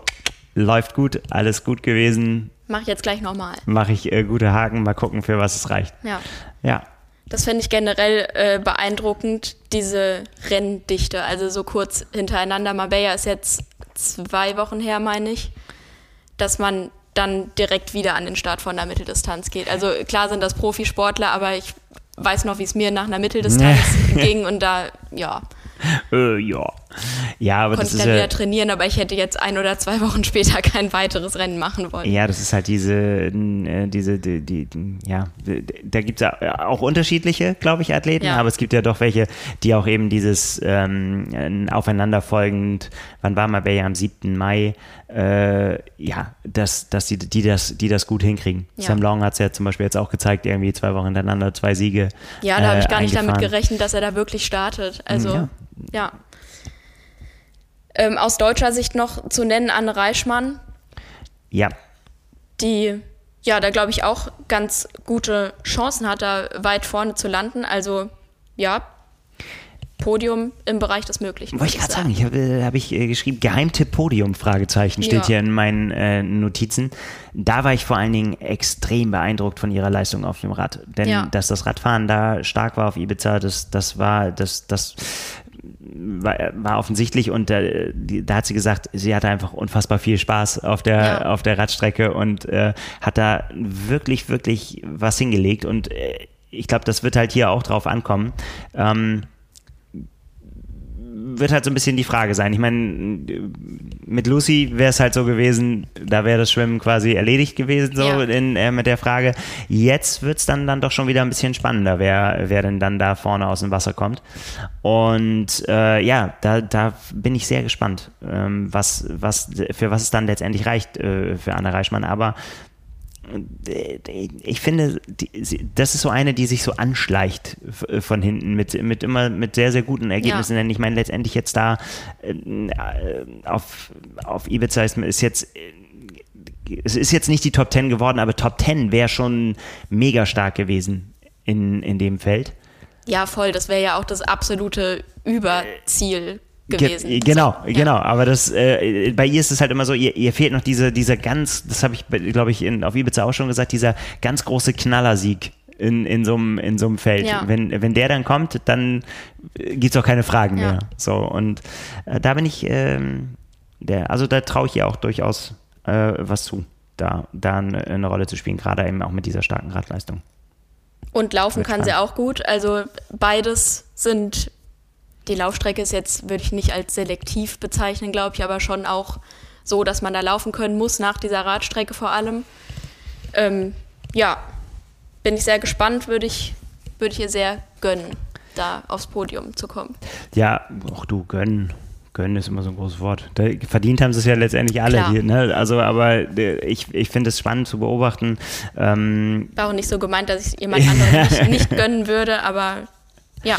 [SPEAKER 1] läuft gut, alles gut gewesen.
[SPEAKER 2] Mach ich jetzt gleich nochmal.
[SPEAKER 1] Mache ich äh, gute Haken, mal gucken, für was es reicht.
[SPEAKER 2] Ja.
[SPEAKER 1] Ja.
[SPEAKER 2] Das finde ich generell äh, beeindruckend, diese Renndichte. Also so kurz hintereinander. Marbella ist jetzt zwei Wochen her, meine ich, dass man dann direkt wieder an den Start von der Mitteldistanz geht. Also klar sind das Profisportler, aber ich weiß noch, wie es mir nach einer Mitteldistanz ging und da, ja,
[SPEAKER 1] äh, ja. Ja, aber
[SPEAKER 2] Konnte
[SPEAKER 1] das
[SPEAKER 2] ich dann
[SPEAKER 1] ist
[SPEAKER 2] wieder trainieren, aber ich hätte jetzt ein oder zwei Wochen später kein weiteres Rennen machen wollen.
[SPEAKER 1] Ja, das ist halt diese, äh, diese, die, die, ja, da gibt es auch unterschiedliche, glaube ich, Athleten, ja. aber es gibt ja doch welche, die auch eben dieses ähm, aufeinanderfolgend, wann war mal ja am 7. Mai, äh, ja, dass, dass die, die, das, die das gut hinkriegen. Ja. Sam Long hat es ja zum Beispiel jetzt auch gezeigt, irgendwie zwei Wochen hintereinander zwei Siege.
[SPEAKER 2] Ja, da habe ich gar nicht damit gerechnet, dass er da wirklich startet. Also, ja. ja. Ähm, aus deutscher Sicht noch zu nennen Anne Reichmann.
[SPEAKER 1] Ja.
[SPEAKER 2] Die ja, da glaube ich auch ganz gute Chancen hat, da weit vorne zu landen. Also ja, Podium im Bereich des Möglichen.
[SPEAKER 1] Wollte ich gerade sagen, ich habe hab ich äh, geschrieben, Geheimtipp Podium, Fragezeichen, steht ja. hier in meinen äh, Notizen. Da war ich vor allen Dingen extrem beeindruckt von ihrer Leistung auf dem Rad. Denn ja. dass das Radfahren da stark war auf Ibiza, das, das war, das, das war, war offensichtlich und äh, die, da hat sie gesagt, sie hatte einfach unfassbar viel Spaß auf der, ja. auf der Radstrecke und äh, hat da wirklich, wirklich was hingelegt und äh, ich glaube, das wird halt hier auch drauf ankommen. Ähm, wird halt so ein bisschen die Frage sein. Ich meine, mit Lucy wäre es halt so gewesen, da wäre das Schwimmen quasi erledigt gewesen, so ja. in, äh, mit der Frage. Jetzt wird es dann, dann doch schon wieder ein bisschen spannender, wer, wer denn dann da vorne aus dem Wasser kommt. Und äh, ja, da, da bin ich sehr gespannt, ähm, was, was, für was es dann letztendlich reicht äh, für Anna Reichmann. Aber ich finde, das ist so eine, die sich so anschleicht von hinten mit, mit immer mit sehr, sehr guten Ergebnissen. Ja. Denn ich meine, letztendlich jetzt da äh, auf, auf Ibiza ist, ist jetzt es ist jetzt nicht die Top 10 geworden, aber Top 10 wäre schon mega stark gewesen in, in dem Feld.
[SPEAKER 2] Ja, voll. Das wäre ja auch das absolute Überziel gewesen.
[SPEAKER 1] Ge genau, so, genau. Aber das, äh, bei ihr ist es halt immer so, ihr, ihr fehlt noch diese, dieser ganz, das habe ich, glaube ich, in, auf Ibiza auch schon gesagt, dieser ganz große Knallersieg in, in so einem in so einem Feld. Ja. Wenn, wenn der dann kommt, dann gibt es auch keine Fragen ja. mehr. So, und äh, da bin ich, ähm, der, also da traue ich ihr auch durchaus äh, was zu, da, da eine, eine Rolle zu spielen, gerade eben auch mit dieser starken Radleistung.
[SPEAKER 2] Und laufen kann sie auch gut. Also beides sind die Laufstrecke ist jetzt, würde ich nicht als selektiv bezeichnen, glaube ich, aber schon auch so, dass man da laufen können muss, nach dieser Radstrecke vor allem. Ähm, ja, bin ich sehr gespannt, würde ich, würde ich ihr sehr gönnen, da aufs Podium zu kommen.
[SPEAKER 1] Ja, auch du gönnen. Gönnen ist immer so ein großes Wort. Da, verdient haben sie es ja letztendlich alle hier. Ne? Also, aber äh, ich, ich finde es spannend zu beobachten. Ähm,
[SPEAKER 2] War auch nicht so gemeint, dass ich jemand anderem nicht, nicht gönnen würde, aber ja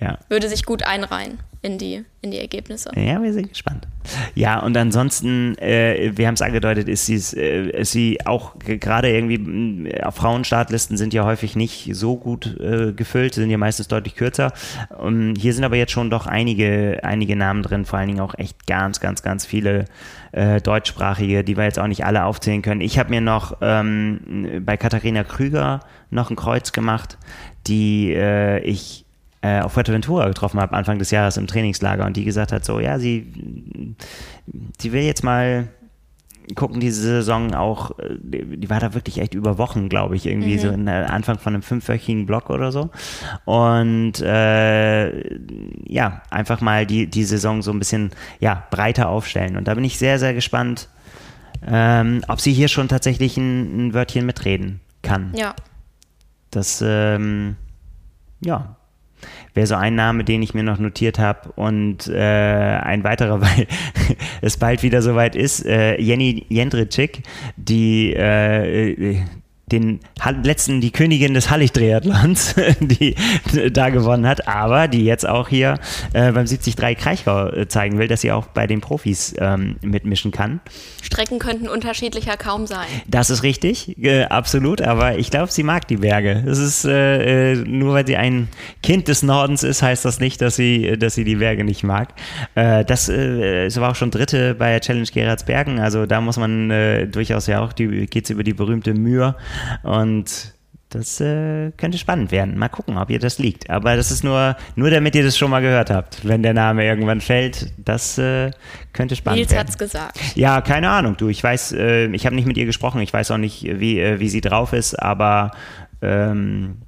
[SPEAKER 2] ja. würde sich gut einreihen in die, in die Ergebnisse.
[SPEAKER 1] Ja, wir sind gespannt. Ja, und ansonsten, äh, wir haben es angedeutet, ist, äh, ist sie auch gerade irgendwie äh, auf Frauenstartlisten sind ja häufig nicht so gut äh, gefüllt, sind ja meistens deutlich kürzer. Und hier sind aber jetzt schon doch einige, einige Namen drin, vor allen Dingen auch echt ganz, ganz, ganz viele äh, deutschsprachige, die wir jetzt auch nicht alle aufzählen können. Ich habe mir noch ähm, bei Katharina Krüger noch ein Kreuz gemacht, die äh, ich äh, auf Fuerteventura getroffen habe, Anfang des Jahres im Trainingslager und die gesagt hat, so, ja, sie, sie will jetzt mal gucken, diese Saison auch, äh, die war da wirklich echt über Wochen, glaube ich, irgendwie mhm. so in Anfang von einem fünfwöchigen Block oder so. Und äh, ja, einfach mal die, die Saison so ein bisschen ja, breiter aufstellen. Und da bin ich sehr, sehr gespannt, ähm, ob sie hier schon tatsächlich ein, ein Wörtchen mitreden kann.
[SPEAKER 2] Ja.
[SPEAKER 1] Das, ähm, ja, wäre so ein Name, den ich mir noch notiert habe. Und äh, ein weiterer, weil es bald wieder soweit ist, äh, Jenny Jendritschik, die äh, den letzten, die Königin des Hallig-Triathlons, die da gewonnen hat, aber die jetzt auch hier äh, beim 73 Kraichgau äh, zeigen will, dass sie auch bei den Profis ähm, mitmischen kann.
[SPEAKER 2] Strecken könnten unterschiedlicher kaum sein.
[SPEAKER 1] Das ist richtig, äh, absolut, aber ich glaube, sie mag die Berge. Es ist äh, äh, nur, weil sie ein Kind des Nordens ist, heißt das nicht, dass sie, dass sie die Berge nicht mag. Äh, das, äh, war auch schon dritte bei der Challenge Gerardsbergen, also da muss man äh, durchaus ja auch, geht es über die berühmte Mühe und das äh, könnte spannend werden. Mal gucken, ob ihr das liegt. Aber das ist nur, nur damit ihr das schon mal gehört habt. Wenn der Name irgendwann fällt, das äh, könnte spannend Nils werden.
[SPEAKER 2] Nils hat's gesagt.
[SPEAKER 1] Ja, keine Ahnung. Du, ich weiß, äh, ich habe nicht mit ihr gesprochen. Ich weiß auch nicht, wie, äh, wie sie drauf ist, aber ähm,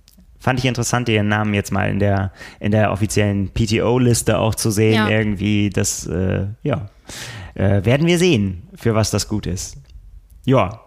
[SPEAKER 1] fand ich interessant, ihren Namen jetzt mal in der, in der offiziellen PTO-Liste auch zu sehen. Ja. Irgendwie, das, äh, ja, äh, werden wir sehen, für was das gut ist. Ja,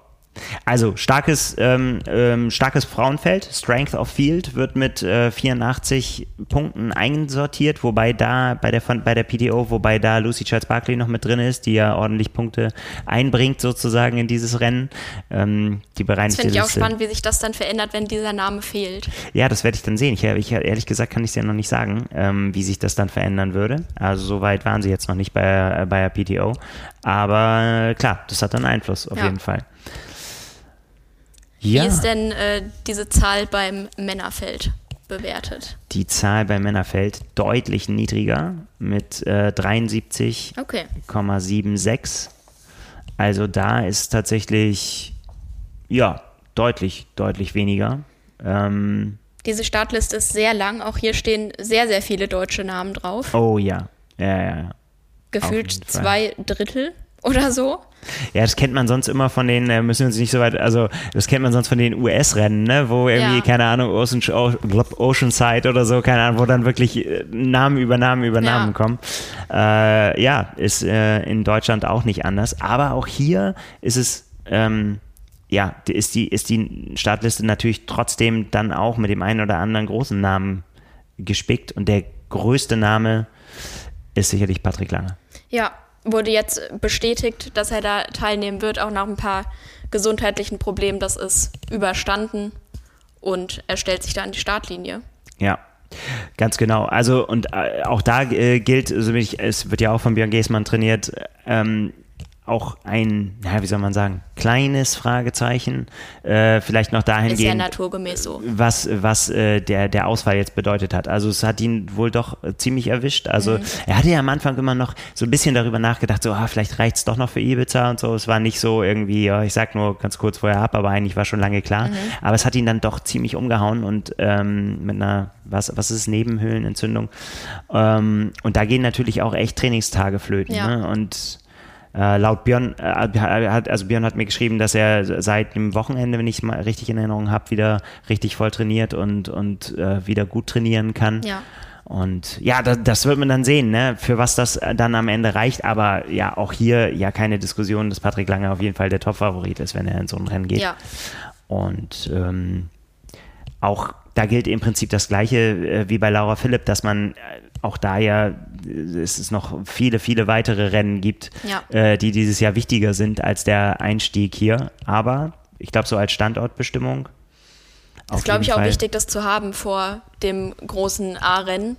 [SPEAKER 1] also starkes, ähm, ähm, starkes Frauenfeld, Strength of Field wird mit äh, 84 Punkten einsortiert, wobei da bei der, bei der PTO, wobei da Lucy Charles Barkley noch mit drin ist, die ja ordentlich Punkte einbringt sozusagen in dieses Rennen. Ähm, die
[SPEAKER 2] das finde ich auch spannend, wie sich das dann verändert, wenn dieser Name fehlt.
[SPEAKER 1] Ja, das werde ich dann sehen. Ich, ich ehrlich gesagt kann ich es ja noch nicht sagen, ähm, wie sich das dann verändern würde. Also so weit waren sie jetzt noch nicht bei, äh, bei der PTO. Aber klar, das hat dann Einfluss auf ja. jeden Fall.
[SPEAKER 2] Ja. Wie ist denn äh, diese Zahl beim Männerfeld bewertet?
[SPEAKER 1] Die Zahl beim Männerfeld deutlich niedriger mit äh, 73,76. Okay. Also da ist tatsächlich, ja, deutlich, deutlich weniger. Ähm,
[SPEAKER 2] Diese Startliste ist sehr lang. Auch hier stehen sehr, sehr viele deutsche Namen drauf.
[SPEAKER 1] Oh ja. Ja, ja, ja.
[SPEAKER 2] Gefühlt zwei Drittel oder so.
[SPEAKER 1] Ja, das kennt man sonst immer von den, äh, müssen wir uns nicht so weit, also das kennt man sonst von den US-Rennen, ne, wo irgendwie, ja. keine Ahnung, Ocean, Oceanside oder so, keine Ahnung, wo dann wirklich äh, Namen über Namen über Namen ja. kommen. Äh, ja, ist äh, in Deutschland auch nicht anders. Aber auch hier ist es, ähm, ja, ist die, ist die Startliste natürlich trotzdem dann auch mit dem einen oder anderen großen Namen gespickt und der größte Name ist sicherlich Patrick Lange.
[SPEAKER 2] Ja, wurde jetzt bestätigt, dass er da teilnehmen wird, auch nach ein paar gesundheitlichen Problemen. Das ist überstanden und er stellt sich da an die Startlinie.
[SPEAKER 1] Ja, Ganz genau. Also, und äh, auch da äh, gilt, also ich, es wird ja auch von Björn Geßmann trainiert, ähm, auch ein, ja, wie soll man sagen, kleines Fragezeichen, äh, vielleicht noch dahingehend. Ist ja
[SPEAKER 2] naturgemäß so.
[SPEAKER 1] Was, was äh, der, der Ausfall jetzt bedeutet hat. Also es hat ihn wohl doch äh, ziemlich erwischt. Also mhm. er hatte ja am Anfang immer noch so ein bisschen darüber nachgedacht, so, ah, vielleicht reicht es doch noch für Ibiza und so. Es war nicht so irgendwie, ja, ich sag nur ganz kurz vorher ab, aber eigentlich war schon lange klar. Mhm. Aber es hat ihn dann doch ziemlich umgehauen und ähm, mit einer, was, was ist Nebenhöhlenentzündung? Ähm, und da gehen natürlich auch echt Trainingstage flöten. Ja. Ne? Und äh, laut Björn, äh, hat, also Björn hat mir geschrieben, dass er seit dem Wochenende, wenn ich es mal richtig in Erinnerung habe, wieder richtig voll trainiert und, und äh, wieder gut trainieren kann. Ja. Und ja, das, das, wird man dann sehen, ne? für was das dann am Ende reicht. Aber ja, auch hier ja keine Diskussion, dass Patrick Lange auf jeden Fall der Top-Favorit ist, wenn er in so ein Rennen geht. Ja. Und ähm, auch da gilt im Prinzip das Gleiche äh, wie bei Laura Philipp, dass man äh, auch da ja äh, es noch viele, viele weitere Rennen gibt, ja. äh, die dieses Jahr wichtiger sind als der Einstieg hier. Aber ich glaube, so als Standortbestimmung.
[SPEAKER 2] Das ist, glaube ich, Fall. auch wichtig, das zu haben vor dem großen A-Rennen.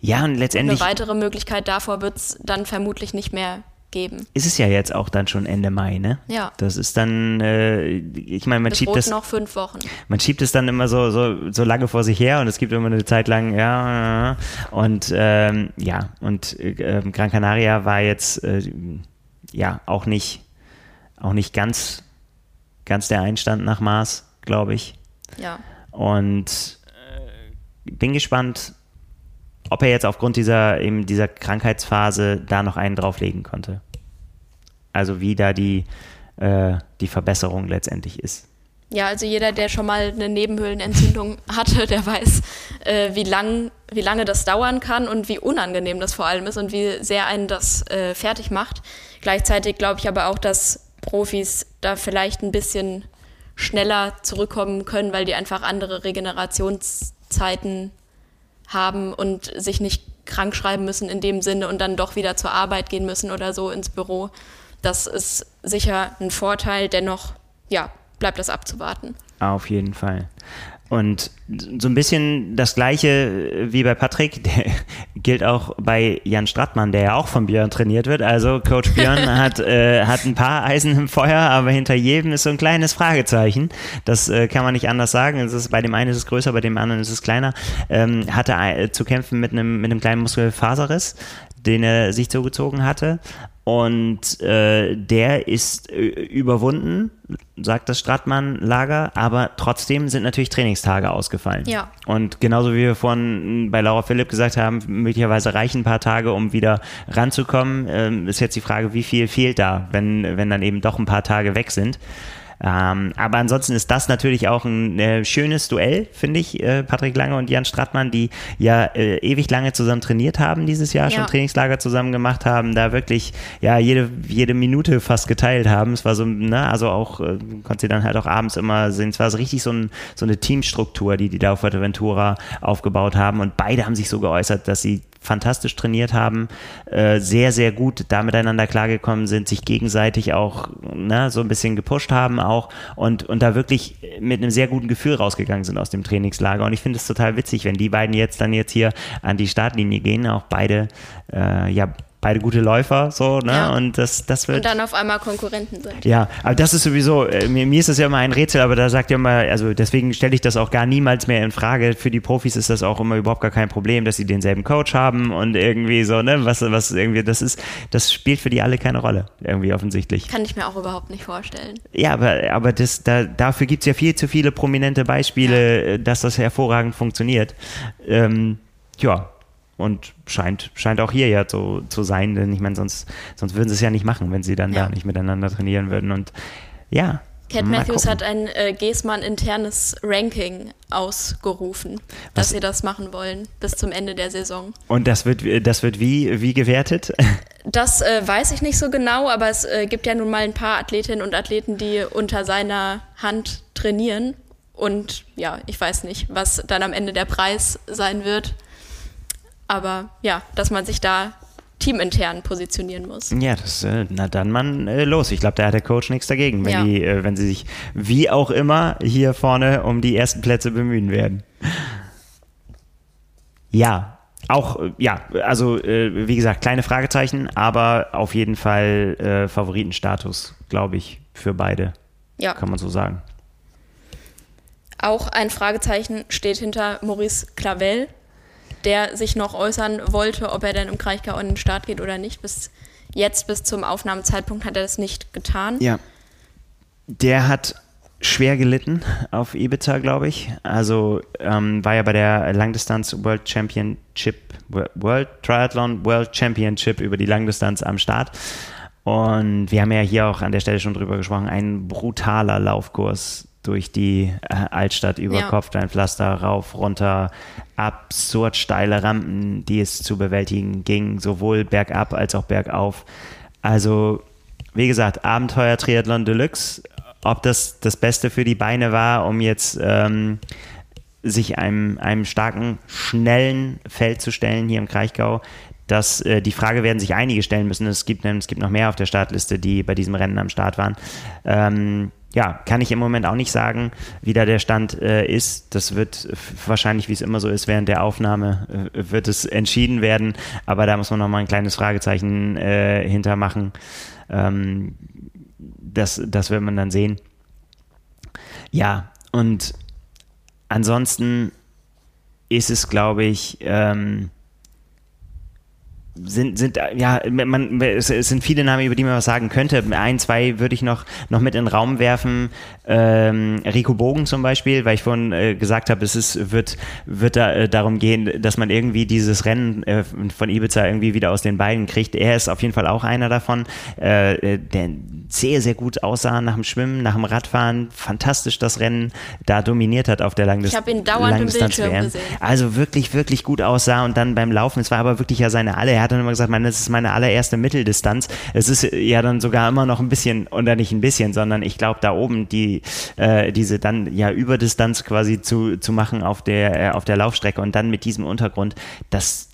[SPEAKER 1] Ja, und letztendlich.
[SPEAKER 2] Eine weitere Möglichkeit davor wird es dann vermutlich nicht mehr geben.
[SPEAKER 1] Ist es ja jetzt auch dann schon Ende Mai, ne?
[SPEAKER 2] Ja.
[SPEAKER 1] Das ist dann, äh, ich meine, man das schiebt das.
[SPEAKER 2] noch fünf Wochen.
[SPEAKER 1] Man schiebt es dann immer so, so, so lange vor sich her und es gibt immer eine Zeit lang, ja, und ähm, ja, und äh, Gran Canaria war jetzt äh, ja auch nicht, auch nicht ganz, ganz der Einstand nach Mars, glaube ich.
[SPEAKER 2] Ja.
[SPEAKER 1] Und äh, bin gespannt, ob er jetzt aufgrund dieser, eben dieser Krankheitsphase da noch einen drauflegen konnte. Also wie da die, äh, die Verbesserung letztendlich ist.
[SPEAKER 2] Ja, also jeder, der schon mal eine Nebenhöhlenentzündung hatte, der weiß, äh, wie, lang, wie lange das dauern kann und wie unangenehm das vor allem ist und wie sehr einen das äh, fertig macht. Gleichzeitig glaube ich aber auch, dass Profis da vielleicht ein bisschen schneller zurückkommen können, weil die einfach andere Regenerationszeiten haben und sich nicht krank schreiben müssen in dem Sinne und dann doch wieder zur Arbeit gehen müssen oder so ins Büro. Das ist sicher ein Vorteil, dennoch, ja, bleibt das abzuwarten.
[SPEAKER 1] Auf jeden Fall. Und so ein bisschen das gleiche wie bei Patrick gilt auch bei Jan Strattmann, der ja auch von Björn trainiert wird. Also Coach Björn hat, äh, hat ein paar Eisen im Feuer, aber hinter jedem ist so ein kleines Fragezeichen. Das äh, kann man nicht anders sagen. Es ist, bei dem einen ist es größer, bei dem anderen ist es kleiner. Ähm, hatte äh, zu kämpfen mit einem, mit einem kleinen Muskelfaserriss den er sich zugezogen hatte. Und äh, der ist äh, überwunden, sagt das Stratmann-Lager, aber trotzdem sind natürlich Trainingstage ausgefallen.
[SPEAKER 2] Ja.
[SPEAKER 1] Und genauso wie wir vorhin bei Laura Philipp gesagt haben, möglicherweise reichen ein paar Tage, um wieder ranzukommen, ähm, ist jetzt die Frage, wie viel fehlt da, wenn, wenn dann eben doch ein paar Tage weg sind. Ähm, aber ansonsten ist das natürlich auch ein äh, schönes Duell, finde ich, äh, Patrick Lange und Jan Strattmann, die ja äh, ewig lange zusammen trainiert haben dieses Jahr, ja. schon Trainingslager zusammen gemacht haben, da wirklich ja jede, jede Minute fast geteilt haben. Es war so, ne, also auch, äh, konnte sie dann halt auch abends immer sehen, es war so richtig so, ein, so eine Teamstruktur, die die da auf Fuerteventura aufgebaut haben und beide haben sich so geäußert, dass sie fantastisch trainiert haben, äh, sehr, sehr gut da miteinander klargekommen sind, sich gegenseitig auch ne, so ein bisschen gepusht haben auch und, und da wirklich mit einem sehr guten Gefühl rausgegangen sind aus dem Trainingslager. Und ich finde es total witzig, wenn die beiden jetzt dann jetzt hier an die Startlinie gehen, auch beide äh, ja beide gute Läufer, so, ne? Ja. Und das, das wird.
[SPEAKER 2] Und dann auf einmal Konkurrenten sind.
[SPEAKER 1] Ja, aber das ist sowieso, äh, mir, mir ist das ja immer ein Rätsel, aber da sagt ihr immer, also deswegen stelle ich das auch gar niemals mehr in Frage. Für die Profis ist das auch immer überhaupt gar kein Problem, dass sie denselben Coach haben und irgendwie so, ne, was, was irgendwie, das ist, das spielt für die alle keine Rolle, irgendwie offensichtlich.
[SPEAKER 2] Kann ich mir auch überhaupt nicht vorstellen.
[SPEAKER 1] Ja, aber, aber das, da, dafür gibt es ja viel zu viele prominente Beispiele, ja. dass das hervorragend funktioniert. Ähm, ja, und scheint, scheint auch hier ja so zu sein, denn ich meine, sonst, sonst würden sie es ja nicht machen, wenn sie dann ja. da nicht miteinander trainieren würden. Und ja.
[SPEAKER 2] Cat Matthews hat ein äh, Gesmann internes Ranking ausgerufen, Was? dass sie das machen wollen bis zum Ende der Saison.
[SPEAKER 1] Und das wird, das wird wie, wie gewertet?
[SPEAKER 2] Das äh, weiß ich nicht so genau, aber es äh, gibt ja nun mal ein paar Athletinnen und Athleten, die unter seiner Hand trainieren. Und ja, ich weiß nicht, was dann am Ende der Preis sein wird. Aber ja, dass man sich da teamintern positionieren muss.
[SPEAKER 1] Ja, das, äh, na dann man äh, los. Ich glaube, da hat der Coach nichts dagegen, wenn, ja. die, äh, wenn sie sich wie auch immer hier vorne um die ersten Plätze bemühen werden. Ja, auch, ja, also wie gesagt, kleine Fragezeichen, aber auf jeden Fall Favoritenstatus, glaube ich, für beide. Ja. Kann man so sagen.
[SPEAKER 2] Auch ein Fragezeichen steht hinter Maurice Clavel, der sich noch äußern wollte, ob er denn im Kraichgau an den Start geht oder nicht. Bis jetzt, bis zum Aufnahmezeitpunkt, hat er das nicht getan.
[SPEAKER 1] Ja. Der hat schwer gelitten auf Ibiza, glaube ich. Also ähm, war ja bei der Langdistanz World Championship, World Triathlon World Championship über die Langdistanz am Start. Und wir haben ja hier auch an der Stelle schon drüber gesprochen, ein brutaler Laufkurs durch die äh, Altstadt über ja. Kopfsteinpflaster rauf, runter, absurd steile Rampen, die es zu bewältigen ging, sowohl bergab als auch bergauf. Also, wie gesagt, Abenteuer Triathlon Deluxe. Ob das das Beste für die Beine war, um jetzt ähm, sich einem, einem starken, schnellen Feld zu stellen hier im Kraichgau, dass äh, die Frage werden sich einige stellen müssen. Es gibt, es gibt noch mehr auf der Startliste, die bei diesem Rennen am Start waren. Ähm, ja, kann ich im Moment auch nicht sagen, wie da der Stand äh, ist. Das wird wahrscheinlich, wie es immer so ist, während der Aufnahme äh, wird es entschieden werden. Aber da muss man nochmal ein kleines Fragezeichen äh, hintermachen. Ähm, das, das wird man dann sehen. Ja, und ansonsten ist es, glaube ich, ähm, sind, sind, ja, man, es, sind viele Namen, über die man was sagen könnte. Ein, zwei würde ich noch, noch mit in den Raum werfen. Ähm, Rico Bogen zum Beispiel, weil ich vorhin äh, gesagt habe, es ist, wird, wird da äh, darum gehen, dass man irgendwie dieses Rennen äh, von Ibiza irgendwie wieder aus den Beinen kriegt. Er ist auf jeden Fall auch einer davon, äh, äh, der sehr, sehr gut aussah nach dem Schwimmen, nach dem Radfahren. Fantastisch das Rennen da dominiert hat auf der Langdistanz.
[SPEAKER 2] Ich habe ihn dauernd im Bildschirm gesehen.
[SPEAKER 1] Also wirklich, wirklich gut aussah und dann beim Laufen, es war aber wirklich ja seine alle er hat dann immer gesagt, man, das ist meine allererste Mitteldistanz. Es ist ja dann sogar immer noch ein bisschen, oder nicht ein bisschen, sondern ich glaube, da oben die, äh, diese dann ja Überdistanz quasi zu, zu machen auf der, äh, auf der Laufstrecke und dann mit diesem Untergrund, das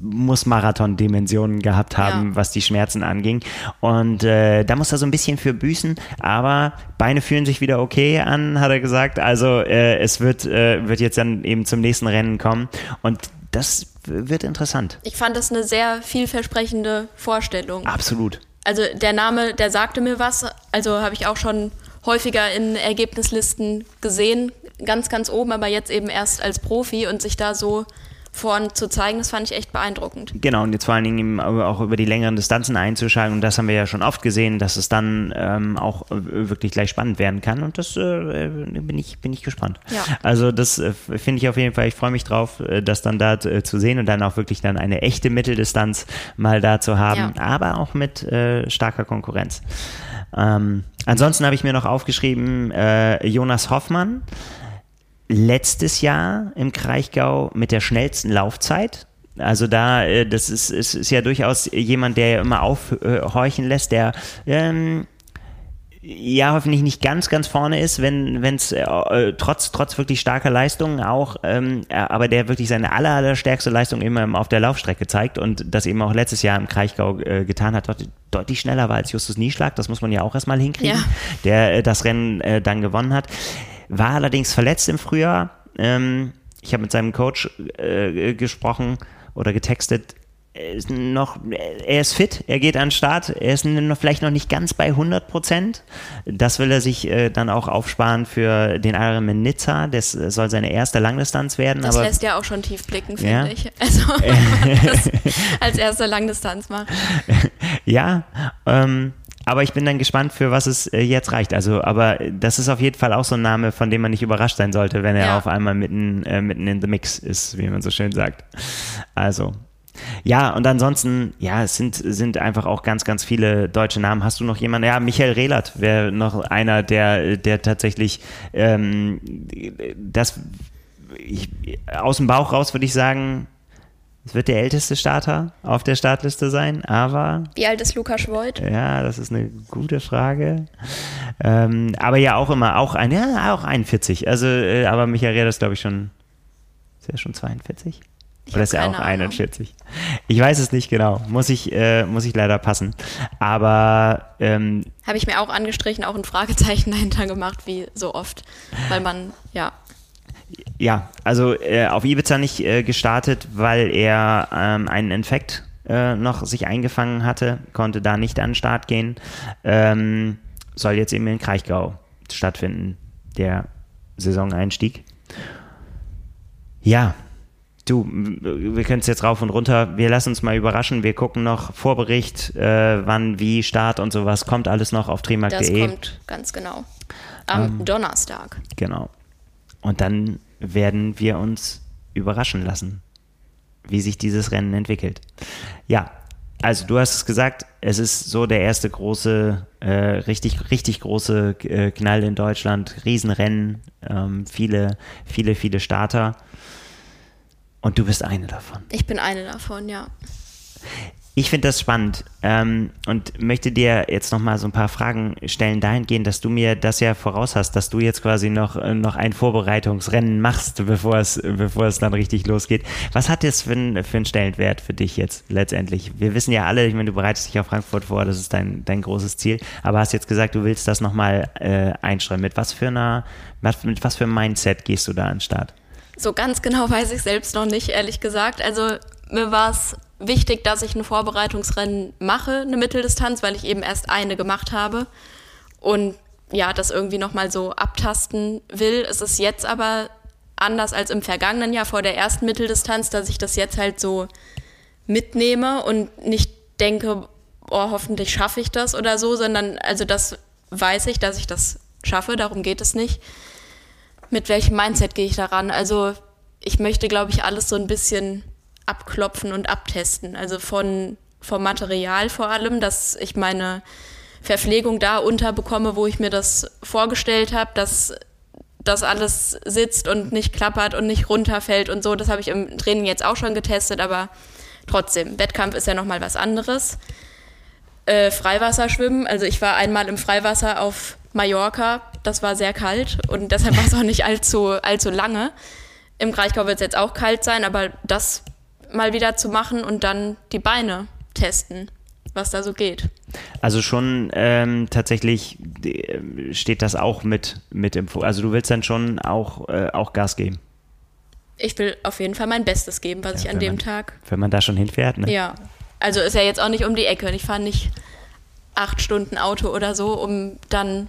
[SPEAKER 1] muss Marathon-Dimensionen gehabt haben, ja. was die Schmerzen anging. Und äh, da muss er so ein bisschen für büßen, aber Beine fühlen sich wieder okay an, hat er gesagt. Also äh, es wird, äh, wird jetzt dann eben zum nächsten Rennen kommen. Und das wird interessant.
[SPEAKER 2] Ich fand das eine sehr vielversprechende Vorstellung.
[SPEAKER 1] Absolut.
[SPEAKER 2] Also der Name, der sagte mir was. Also habe ich auch schon häufiger in Ergebnislisten gesehen, ganz, ganz oben, aber jetzt eben erst als Profi und sich da so vorn zu zeigen, das fand ich echt beeindruckend.
[SPEAKER 1] Genau, und jetzt vor allen Dingen auch über die längeren Distanzen einzuschalten. Und das haben wir ja schon oft gesehen, dass es dann ähm, auch wirklich gleich spannend werden kann. Und das äh, bin, ich, bin ich gespannt. Ja. Also das äh, finde ich auf jeden Fall, ich freue mich drauf, äh, das dann da äh, zu sehen und dann auch wirklich dann eine echte Mitteldistanz mal da zu haben, ja. aber auch mit äh, starker Konkurrenz. Ähm, ansonsten habe ich mir noch aufgeschrieben, äh, Jonas Hoffmann letztes Jahr im Kraichgau mit der schnellsten Laufzeit. Also da, äh, das ist, ist, ist ja durchaus jemand, der immer aufhorchen lässt, der ähm, ja hoffentlich nicht ganz, ganz vorne ist, wenn es äh, trotz, trotz wirklich starker Leistungen auch, ähm, aber der wirklich seine aller, aller stärkste Leistung immer auf der Laufstrecke zeigt und das eben auch letztes Jahr im Kraichgau äh, getan hat, deutlich, deutlich schneller war als Justus Nieschlag, das muss man ja auch erstmal hinkriegen, ja. der äh, das Rennen äh, dann gewonnen hat. War allerdings verletzt im Frühjahr. Ähm, ich habe mit seinem Coach äh, gesprochen oder getextet. Er ist, noch, er ist fit, er geht an den Start, er ist noch, vielleicht noch nicht ganz bei 100 Prozent. Das will er sich äh, dann auch aufsparen für den Ironman Nizza. Das soll seine erste Langdistanz werden.
[SPEAKER 2] Das
[SPEAKER 1] aber,
[SPEAKER 2] lässt ja auch schon tief blicken, finde ja. ich. Also, das als erste Langdistanz macht.
[SPEAKER 1] Ja, ähm, aber ich bin dann gespannt, für was es äh, jetzt reicht. Also, aber das ist auf jeden Fall auch so ein Name, von dem man nicht überrascht sein sollte, wenn er ja. auf einmal mitten, äh, mitten in the mix ist, wie man so schön sagt. Also, ja, und ansonsten, ja, es sind, sind einfach auch ganz, ganz viele deutsche Namen. Hast du noch jemanden? Ja, Michael Rehlert wäre noch einer, der, der tatsächlich ähm, das ich, aus dem Bauch raus würde ich sagen, es wird der älteste Starter auf der Startliste sein, aber.
[SPEAKER 2] Wie alt ist Lukas Voigt?
[SPEAKER 1] Ja, das ist eine gute Frage. Ähm, aber ja, auch immer, auch ein, ja, auch 41. Also, äh, aber Michael ist, glaube ich, schon. Ist er schon 42? Ich Oder ist er auch 41? Ich weiß es nicht genau. Muss ich, äh, muss ich leider passen. Aber. Ähm,
[SPEAKER 2] Habe ich mir auch angestrichen, auch ein Fragezeichen dahinter gemacht, wie so oft. Weil man, ja,
[SPEAKER 1] ja, also äh, auf Ibiza nicht äh, gestartet, weil er ähm, einen Infekt äh, noch sich eingefangen hatte, konnte da nicht an den Start gehen. Ähm, soll jetzt eben in Kraichgau stattfinden, der Saisoneinstieg. Ja, du, wir können es jetzt rauf und runter. Wir lassen uns mal überraschen. Wir gucken noch Vorbericht, äh, wann, wie, Start und sowas. Kommt alles noch auf trimark.de.
[SPEAKER 2] Das kommt ganz genau. Am ähm, Donnerstag.
[SPEAKER 1] Genau. Und dann werden wir uns überraschen lassen, wie sich dieses Rennen entwickelt. Ja, also du hast es gesagt, es ist so der erste große, äh, richtig, richtig große äh, Knall in Deutschland, Riesenrennen, ähm, viele, viele, viele Starter. Und du bist eine davon.
[SPEAKER 2] Ich bin eine davon, ja.
[SPEAKER 1] Ich finde das spannend ähm, und möchte dir jetzt noch mal so ein paar Fragen stellen dahingehend, dass du mir das ja voraus hast, dass du jetzt quasi noch, äh, noch ein Vorbereitungsrennen machst, bevor es, bevor es dann richtig losgeht. Was hat das für, für einen Stellenwert für dich jetzt letztendlich? Wir wissen ja alle, ich meine, du bereitest dich auf Frankfurt vor, das ist dein, dein großes Ziel, aber hast jetzt gesagt, du willst das nochmal äh, einstreuen. Mit was für einer, mit was für einem Mindset gehst du da an den Start?
[SPEAKER 2] So ganz genau weiß ich selbst noch nicht, ehrlich gesagt. Also mir war es wichtig, dass ich ein Vorbereitungsrennen mache, eine Mitteldistanz, weil ich eben erst eine gemacht habe und ja, das irgendwie nochmal so abtasten will. Es ist jetzt aber anders als im vergangenen Jahr vor der ersten Mitteldistanz, dass ich das jetzt halt so mitnehme und nicht denke, oh, hoffentlich schaffe ich das oder so, sondern also das weiß ich, dass ich das schaffe, darum geht es nicht. Mit welchem Mindset gehe ich daran? Also ich möchte, glaube ich, alles so ein bisschen abklopfen und abtesten. Also von, vom Material vor allem, dass ich meine Verpflegung da unterbekomme, wo ich mir das vorgestellt habe, dass das alles sitzt und nicht klappert und nicht runterfällt und so. Das habe ich im Training jetzt auch schon getestet, aber trotzdem, Wettkampf ist ja nochmal was anderes. Äh, Freiwasserschwimmen, also ich war einmal im Freiwasser auf Mallorca, das war sehr kalt und deshalb war es auch nicht allzu, allzu lange. Im Kraichgau wird es jetzt auch kalt sein, aber das mal wieder zu machen und dann die Beine testen, was da so geht.
[SPEAKER 1] Also schon ähm, tatsächlich äh, steht das auch mit, mit im Vor Also du willst dann schon auch, äh, auch Gas geben.
[SPEAKER 2] Ich will auf jeden Fall mein Bestes geben, was ja, ich an dem
[SPEAKER 1] man,
[SPEAKER 2] Tag.
[SPEAKER 1] Wenn man da schon hinfährt, ne?
[SPEAKER 2] Ja. Also ist ja jetzt auch nicht um die Ecke. Ich fahre nicht acht Stunden Auto oder so, um dann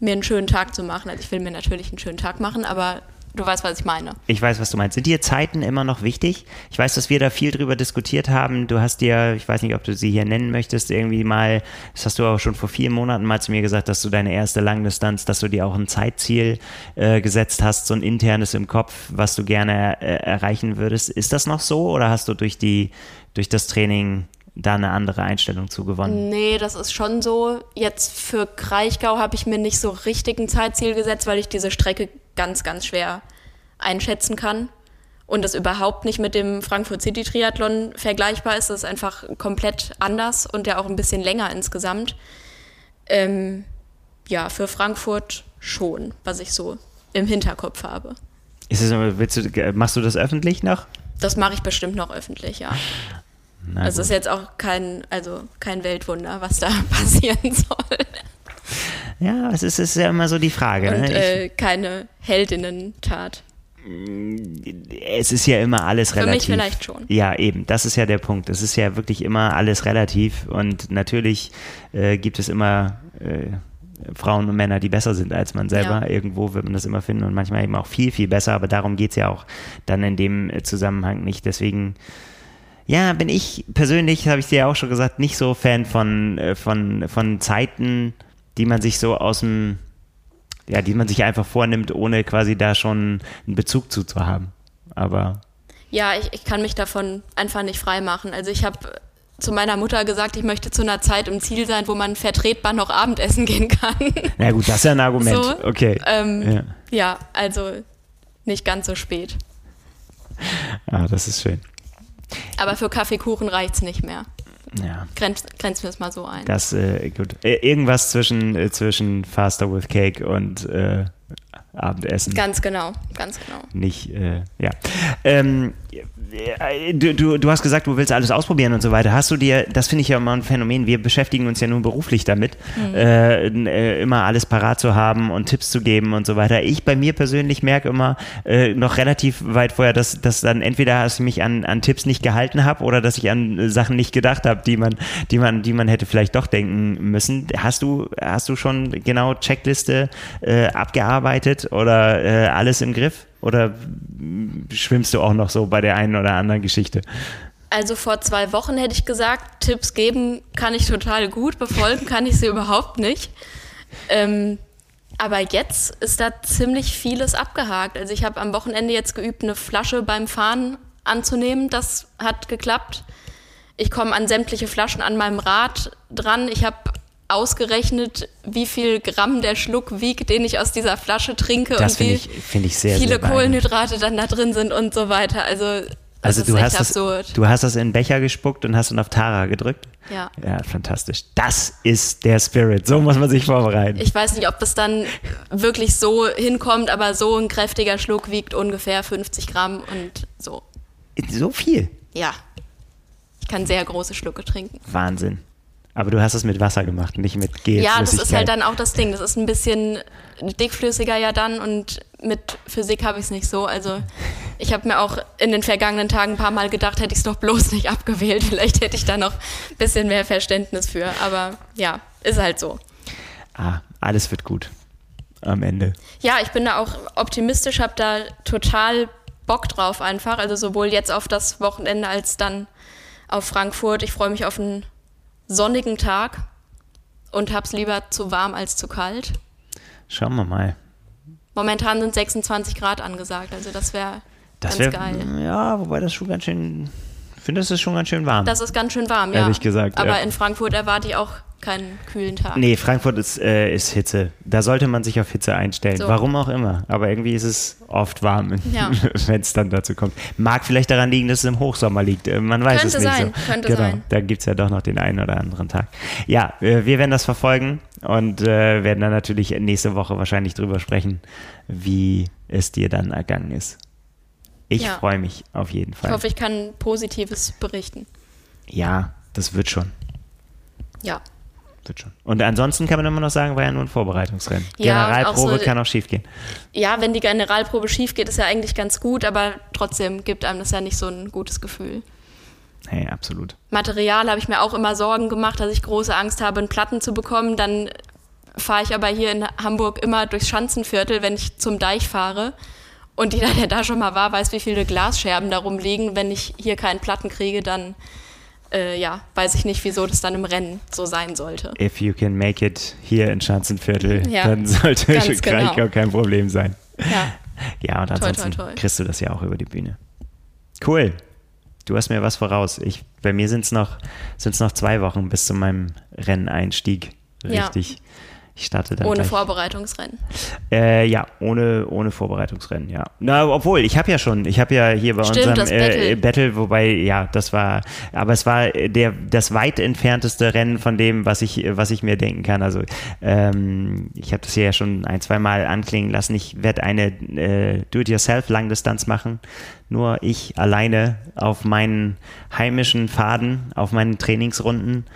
[SPEAKER 2] mir einen schönen Tag zu machen. Also ich will mir natürlich einen schönen Tag machen, aber du weißt, was ich meine.
[SPEAKER 1] Ich weiß, was du meinst. Sind dir Zeiten immer noch wichtig? Ich weiß, dass wir da viel drüber diskutiert haben. Du hast dir, ich weiß nicht, ob du sie hier nennen möchtest, irgendwie mal, das hast du auch schon vor vier Monaten mal zu mir gesagt, dass du deine erste Langdistanz, dass du dir auch ein Zeitziel äh, gesetzt hast, so ein internes im Kopf, was du gerne äh, erreichen würdest. Ist das noch so oder hast du durch die, durch das Training da eine andere Einstellung zugewonnen?
[SPEAKER 2] Nee, das ist schon so. Jetzt für Kraichgau habe ich mir nicht so richtig ein Zeitziel gesetzt, weil ich diese Strecke ganz, ganz schwer einschätzen kann. Und das überhaupt nicht mit dem Frankfurt City Triathlon vergleichbar ist. Das ist einfach komplett anders und ja auch ein bisschen länger insgesamt. Ähm, ja, für Frankfurt schon, was ich so im Hinterkopf habe.
[SPEAKER 1] Ist es, willst du, machst du das öffentlich noch?
[SPEAKER 2] Das mache ich bestimmt noch öffentlich, ja. Na also gut. ist jetzt auch kein, also kein Weltwunder, was da passieren soll.
[SPEAKER 1] Ja, es ist, ist ja immer so die Frage.
[SPEAKER 2] Und
[SPEAKER 1] ne?
[SPEAKER 2] äh, keine Heldinnentat.
[SPEAKER 1] Es ist ja immer alles
[SPEAKER 2] Für
[SPEAKER 1] relativ.
[SPEAKER 2] Für mich vielleicht schon.
[SPEAKER 1] Ja, eben. Das ist ja der Punkt. Es ist ja wirklich immer alles relativ. Und natürlich äh, gibt es immer äh, Frauen und Männer, die besser sind als man selber. Ja. Irgendwo wird man das immer finden und manchmal eben auch viel, viel besser. Aber darum geht es ja auch dann in dem Zusammenhang nicht. Deswegen ja, bin ich persönlich, habe ich dir ja auch schon gesagt, nicht so Fan von, äh, von, von Zeiten, die man sich so aus dem, ja, die man sich einfach vornimmt, ohne quasi da schon einen Bezug zu, zu haben. Aber.
[SPEAKER 2] Ja, ich, ich kann mich davon einfach nicht frei machen. Also ich habe zu meiner Mutter gesagt, ich möchte zu einer Zeit im Ziel sein, wo man vertretbar noch Abendessen gehen kann.
[SPEAKER 1] Na gut, das ist ja ein Argument. So, okay.
[SPEAKER 2] Ähm, ja. ja, also nicht ganz so spät.
[SPEAKER 1] Ah, das ist schön.
[SPEAKER 2] Aber für Kaffeekuchen reicht es nicht mehr.
[SPEAKER 1] Ja.
[SPEAKER 2] Grenz, grenzen wir es mal so ein.
[SPEAKER 1] Das, äh, gut. Irgendwas zwischen, äh, zwischen Faster with Cake und äh, Abendessen.
[SPEAKER 2] Ganz genau, ganz genau.
[SPEAKER 1] Nicht, äh, ja. Ähm, du, du, du hast gesagt, du willst alles ausprobieren und so weiter. Hast du dir, das finde ich ja immer ein Phänomen, wir beschäftigen uns ja nun beruflich damit, mhm. äh, äh, immer alles parat zu haben und Tipps zu geben und so weiter. Ich bei mir persönlich merke immer äh, noch relativ weit vorher, dass, dass dann entweder dass ich mich an, an Tipps nicht gehalten habe oder dass ich an Sachen nicht gedacht habe, die man, die man, die man hätte vielleicht doch denken müssen. Hast du, hast du schon genau Checkliste äh, abgearbeitet oder äh, alles im Griff? Oder schwimmst du auch noch so bei der einen oder anderen Geschichte?
[SPEAKER 2] Also vor zwei Wochen hätte ich gesagt, Tipps geben kann ich total gut, befolgen kann ich sie überhaupt nicht. Ähm, aber jetzt ist da ziemlich vieles abgehakt. Also ich habe am Wochenende jetzt geübt, eine Flasche beim Fahren anzunehmen. Das hat geklappt. Ich komme an sämtliche Flaschen an meinem Rad dran. Ich habe ausgerechnet, wie viel Gramm der Schluck wiegt, den ich aus dieser Flasche trinke
[SPEAKER 1] das
[SPEAKER 2] und wie
[SPEAKER 1] ich, ich sehr,
[SPEAKER 2] viele
[SPEAKER 1] sehr
[SPEAKER 2] Kohlenhydrate dann da drin sind und so weiter. Also,
[SPEAKER 1] also du hast, das, du hast das in den Becher gespuckt und hast dann auf Tara gedrückt?
[SPEAKER 2] Ja.
[SPEAKER 1] Ja, fantastisch. Das ist der Spirit. So muss man sich vorbereiten.
[SPEAKER 2] Ich weiß nicht, ob das dann wirklich so hinkommt, aber so ein kräftiger Schluck wiegt ungefähr 50 Gramm und so.
[SPEAKER 1] So viel?
[SPEAKER 2] Ja. Ich kann sehr große Schlucke trinken.
[SPEAKER 1] Wahnsinn. Aber du hast es mit Wasser gemacht, nicht mit Gel.
[SPEAKER 2] Ja, das ist halt dann auch das Ding. Das ist ein bisschen dickflüssiger ja dann und mit Physik habe ich es nicht so. Also ich habe mir auch in den vergangenen Tagen ein paar Mal gedacht, hätte ich es doch bloß nicht abgewählt. Vielleicht hätte ich da noch ein bisschen mehr Verständnis für. Aber ja, ist halt so.
[SPEAKER 1] Ah, alles wird gut am Ende.
[SPEAKER 2] Ja, ich bin da auch optimistisch, habe da total Bock drauf einfach. Also sowohl jetzt auf das Wochenende als dann auf Frankfurt. Ich freue mich auf ein sonnigen Tag und hab's lieber zu warm als zu kalt.
[SPEAKER 1] Schauen wir mal.
[SPEAKER 2] Momentan sind 26 Grad angesagt, also das wäre ganz wär, geil.
[SPEAKER 1] Ja, wobei das schon ganz schön, finde, das ist schon ganz schön warm.
[SPEAKER 2] Das ist ganz schön warm, ja.
[SPEAKER 1] Ehrlich gesagt.
[SPEAKER 2] Aber
[SPEAKER 1] ja.
[SPEAKER 2] in Frankfurt erwarte ich auch keinen kühlen Tag.
[SPEAKER 1] Nee, Frankfurt ist, äh, ist Hitze. Da sollte man sich auf Hitze einstellen. So. Warum auch immer. Aber irgendwie ist es oft warm, ja. wenn es dann dazu kommt. Mag vielleicht daran liegen, dass es im Hochsommer liegt. Äh, man weiß
[SPEAKER 2] Könnte
[SPEAKER 1] es nicht
[SPEAKER 2] sein.
[SPEAKER 1] so.
[SPEAKER 2] Könnte
[SPEAKER 1] genau.
[SPEAKER 2] sein.
[SPEAKER 1] Da gibt es ja doch noch den einen oder anderen Tag. Ja, äh, wir werden das verfolgen und äh, werden dann natürlich nächste Woche wahrscheinlich drüber sprechen, wie es dir dann ergangen ist. Ich
[SPEAKER 2] Ja.
[SPEAKER 1] freue mich auf jeden Fall.
[SPEAKER 2] Ich hoffe, ich kann Positives berichten.
[SPEAKER 1] ja, das wird schon.
[SPEAKER 2] Ja.
[SPEAKER 1] Wird schon. Und ansonsten kann man immer noch sagen, war ja nur ein Vorbereitungsrennen.
[SPEAKER 2] Ja, und auch
[SPEAKER 1] Generalprobe
[SPEAKER 2] so-
[SPEAKER 1] kann auch schief gehen.
[SPEAKER 2] Ja, wenn die Generalprobe schief geht, ist ja eigentlich ganz gut, aber trotzdem gibt einem das ja nicht so ein gutes Gefühl.
[SPEAKER 1] Hey, absolut.
[SPEAKER 2] Material habe ich mir auch immer Sorgen gemacht, dass ich große Angst habe, einen Platten zu bekommen. Dann fahre ich aber hier in Hamburg immer durchs Schanzenviertel, wenn ich zum Deich fahre. Und jeder, der da schon mal war, weiß, wie viele Glasscherben da rumliegen. Wenn ich hier keinen Platten kriege, dann äh, ja, weiß ich nicht, wieso das dann im Rennen so sein sollte.
[SPEAKER 1] If you can make it hier in Schanzenviertel,
[SPEAKER 2] Ja,
[SPEAKER 1] dann sollte es
[SPEAKER 2] genau.
[SPEAKER 1] kein Problem sein.
[SPEAKER 2] Ja,
[SPEAKER 1] Ja, und
[SPEAKER 2] Toi,
[SPEAKER 1] ansonsten
[SPEAKER 2] toi, toi.
[SPEAKER 1] kriegst du das ja auch über die Bühne. Cool. Du hast mir was voraus. Ich, bei mir sind es noch, sind's noch zwei Wochen bis zu meinem Renneinstieg.
[SPEAKER 2] Ja.
[SPEAKER 1] Ich starte dann
[SPEAKER 2] ohne
[SPEAKER 1] gleich.
[SPEAKER 2] Vorbereitungsrennen.
[SPEAKER 1] Äh, ja, ohne, ohne Vorbereitungsrennen, ja. Na, obwohl, ich habe ja schon, ich habe ja hier bei
[SPEAKER 2] Stimmt,
[SPEAKER 1] unserem äh,
[SPEAKER 2] Battle.
[SPEAKER 1] Battle, wobei, ja, das war, aber es war der, das weit entfernteste Rennen von dem, was ich, was ich mir denken kann. Also, ähm, ich habe das hier ja schon ein, zwei Mal anklingen lassen. Ich werde eine äh, Do-it-yourself-Langdistanz machen. Nur ich alleine auf meinen heimischen Pfaden, auf meinen Trainingsrunden.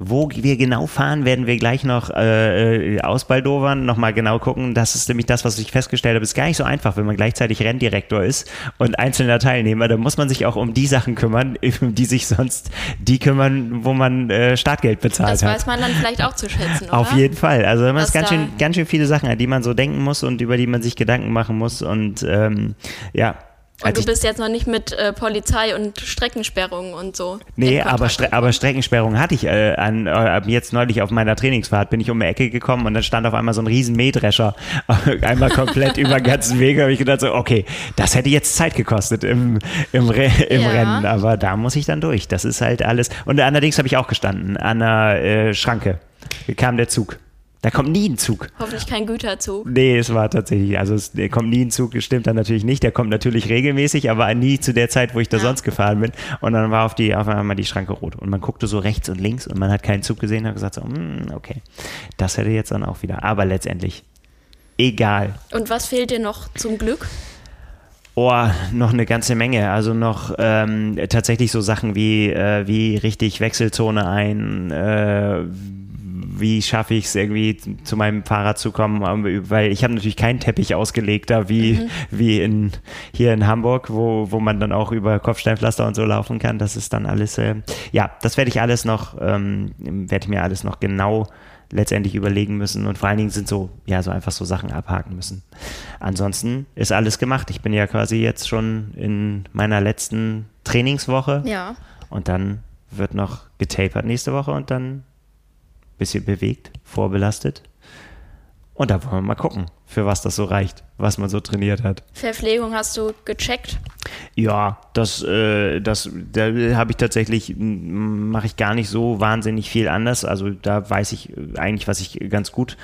[SPEAKER 1] Wo wir genau fahren, werden wir gleich noch äh, äh, ausbaldowern, nochmal genau gucken. Das ist nämlich das, was ich festgestellt habe. Ist gar nicht so einfach, wenn man gleichzeitig Renndirektor ist und einzelner Teilnehmer. Da muss man sich auch um die Sachen kümmern, um die sich sonst die kümmern, wo man äh, Startgeld bezahlt
[SPEAKER 2] Das
[SPEAKER 1] hat.
[SPEAKER 2] weiß man dann vielleicht auch zu schätzen, oder?
[SPEAKER 1] Auf jeden Fall. Also man ist ganz schön, ganz schön viele Sachen, an die man so denken muss und über die man sich Gedanken machen muss. Und ähm, ja.
[SPEAKER 2] Und du bist jetzt noch nicht mit äh, Polizei und Streckensperrungen und so.
[SPEAKER 1] Nee, aber, Stre aber Streckensperrung hatte ich äh, an, äh, jetzt neulich auf meiner Trainingsfahrt. Bin ich um die Ecke gekommen und dann stand auf einmal so ein riesen Mähdrescher einmal komplett über den ganzen Weg. Da habe ich gedacht so, okay, das hätte jetzt Zeit gekostet im, im, Re im
[SPEAKER 2] Ja.
[SPEAKER 1] Rennen, aber da muss ich dann durch. Das ist halt alles. Und allerdings habe ich auch gestanden an einer äh, Schranke. Kam der Zug. Da kommt nie ein Zug.
[SPEAKER 2] Hoffentlich kein Güterzug.
[SPEAKER 1] Nee, es war tatsächlich, also es der kommt nie ein Zug, stimmt dann natürlich nicht. Der kommt natürlich regelmäßig, aber nie zu der Zeit, wo ich da
[SPEAKER 2] Ja.
[SPEAKER 1] sonst gefahren bin. Und dann war auf, die, auf einmal die Schranke rot. Und man guckte so rechts und links und man hat keinen Zug gesehen und hat gesagt so, hm, okay, das hätte jetzt dann auch wieder. Aber letztendlich, egal.
[SPEAKER 2] Und was fehlt dir noch zum Glück?
[SPEAKER 1] Oh, noch eine ganze Menge. Also noch ähm, tatsächlich so Sachen wie, äh, wie richtig Wechselzone ein, äh, wie schaffe ich es irgendwie zu meinem Fahrrad zu kommen, Ähm, weil ich habe natürlich keinen Teppich ausgelegt da wie, wie in, hier in Hamburg, wo, wo man dann auch über Kopfsteinpflaster und so laufen kann. Das ist dann alles, äh, ja, das werde ich alles noch, ähm, werde ich mir alles noch genau letztendlich überlegen müssen und vor allen Dingen sind so, ja, so einfach so Sachen abhaken müssen. Ansonsten ist alles gemacht. Ich bin ja quasi jetzt schon in meiner letzten Trainingswoche
[SPEAKER 2] Ja.
[SPEAKER 1] und dann wird noch getapert nächste Woche und dann bisschen bewegt, vorbelastet. Und da wollen wir mal gucken, für was das so reicht, was man so trainiert hat.
[SPEAKER 2] Verpflegung hast du gecheckt.
[SPEAKER 1] Ja, das, äh, das, da habe ich tatsächlich, mache ich gar nicht so wahnsinnig viel anders. Also da weiß ich eigentlich, was ich ganz gut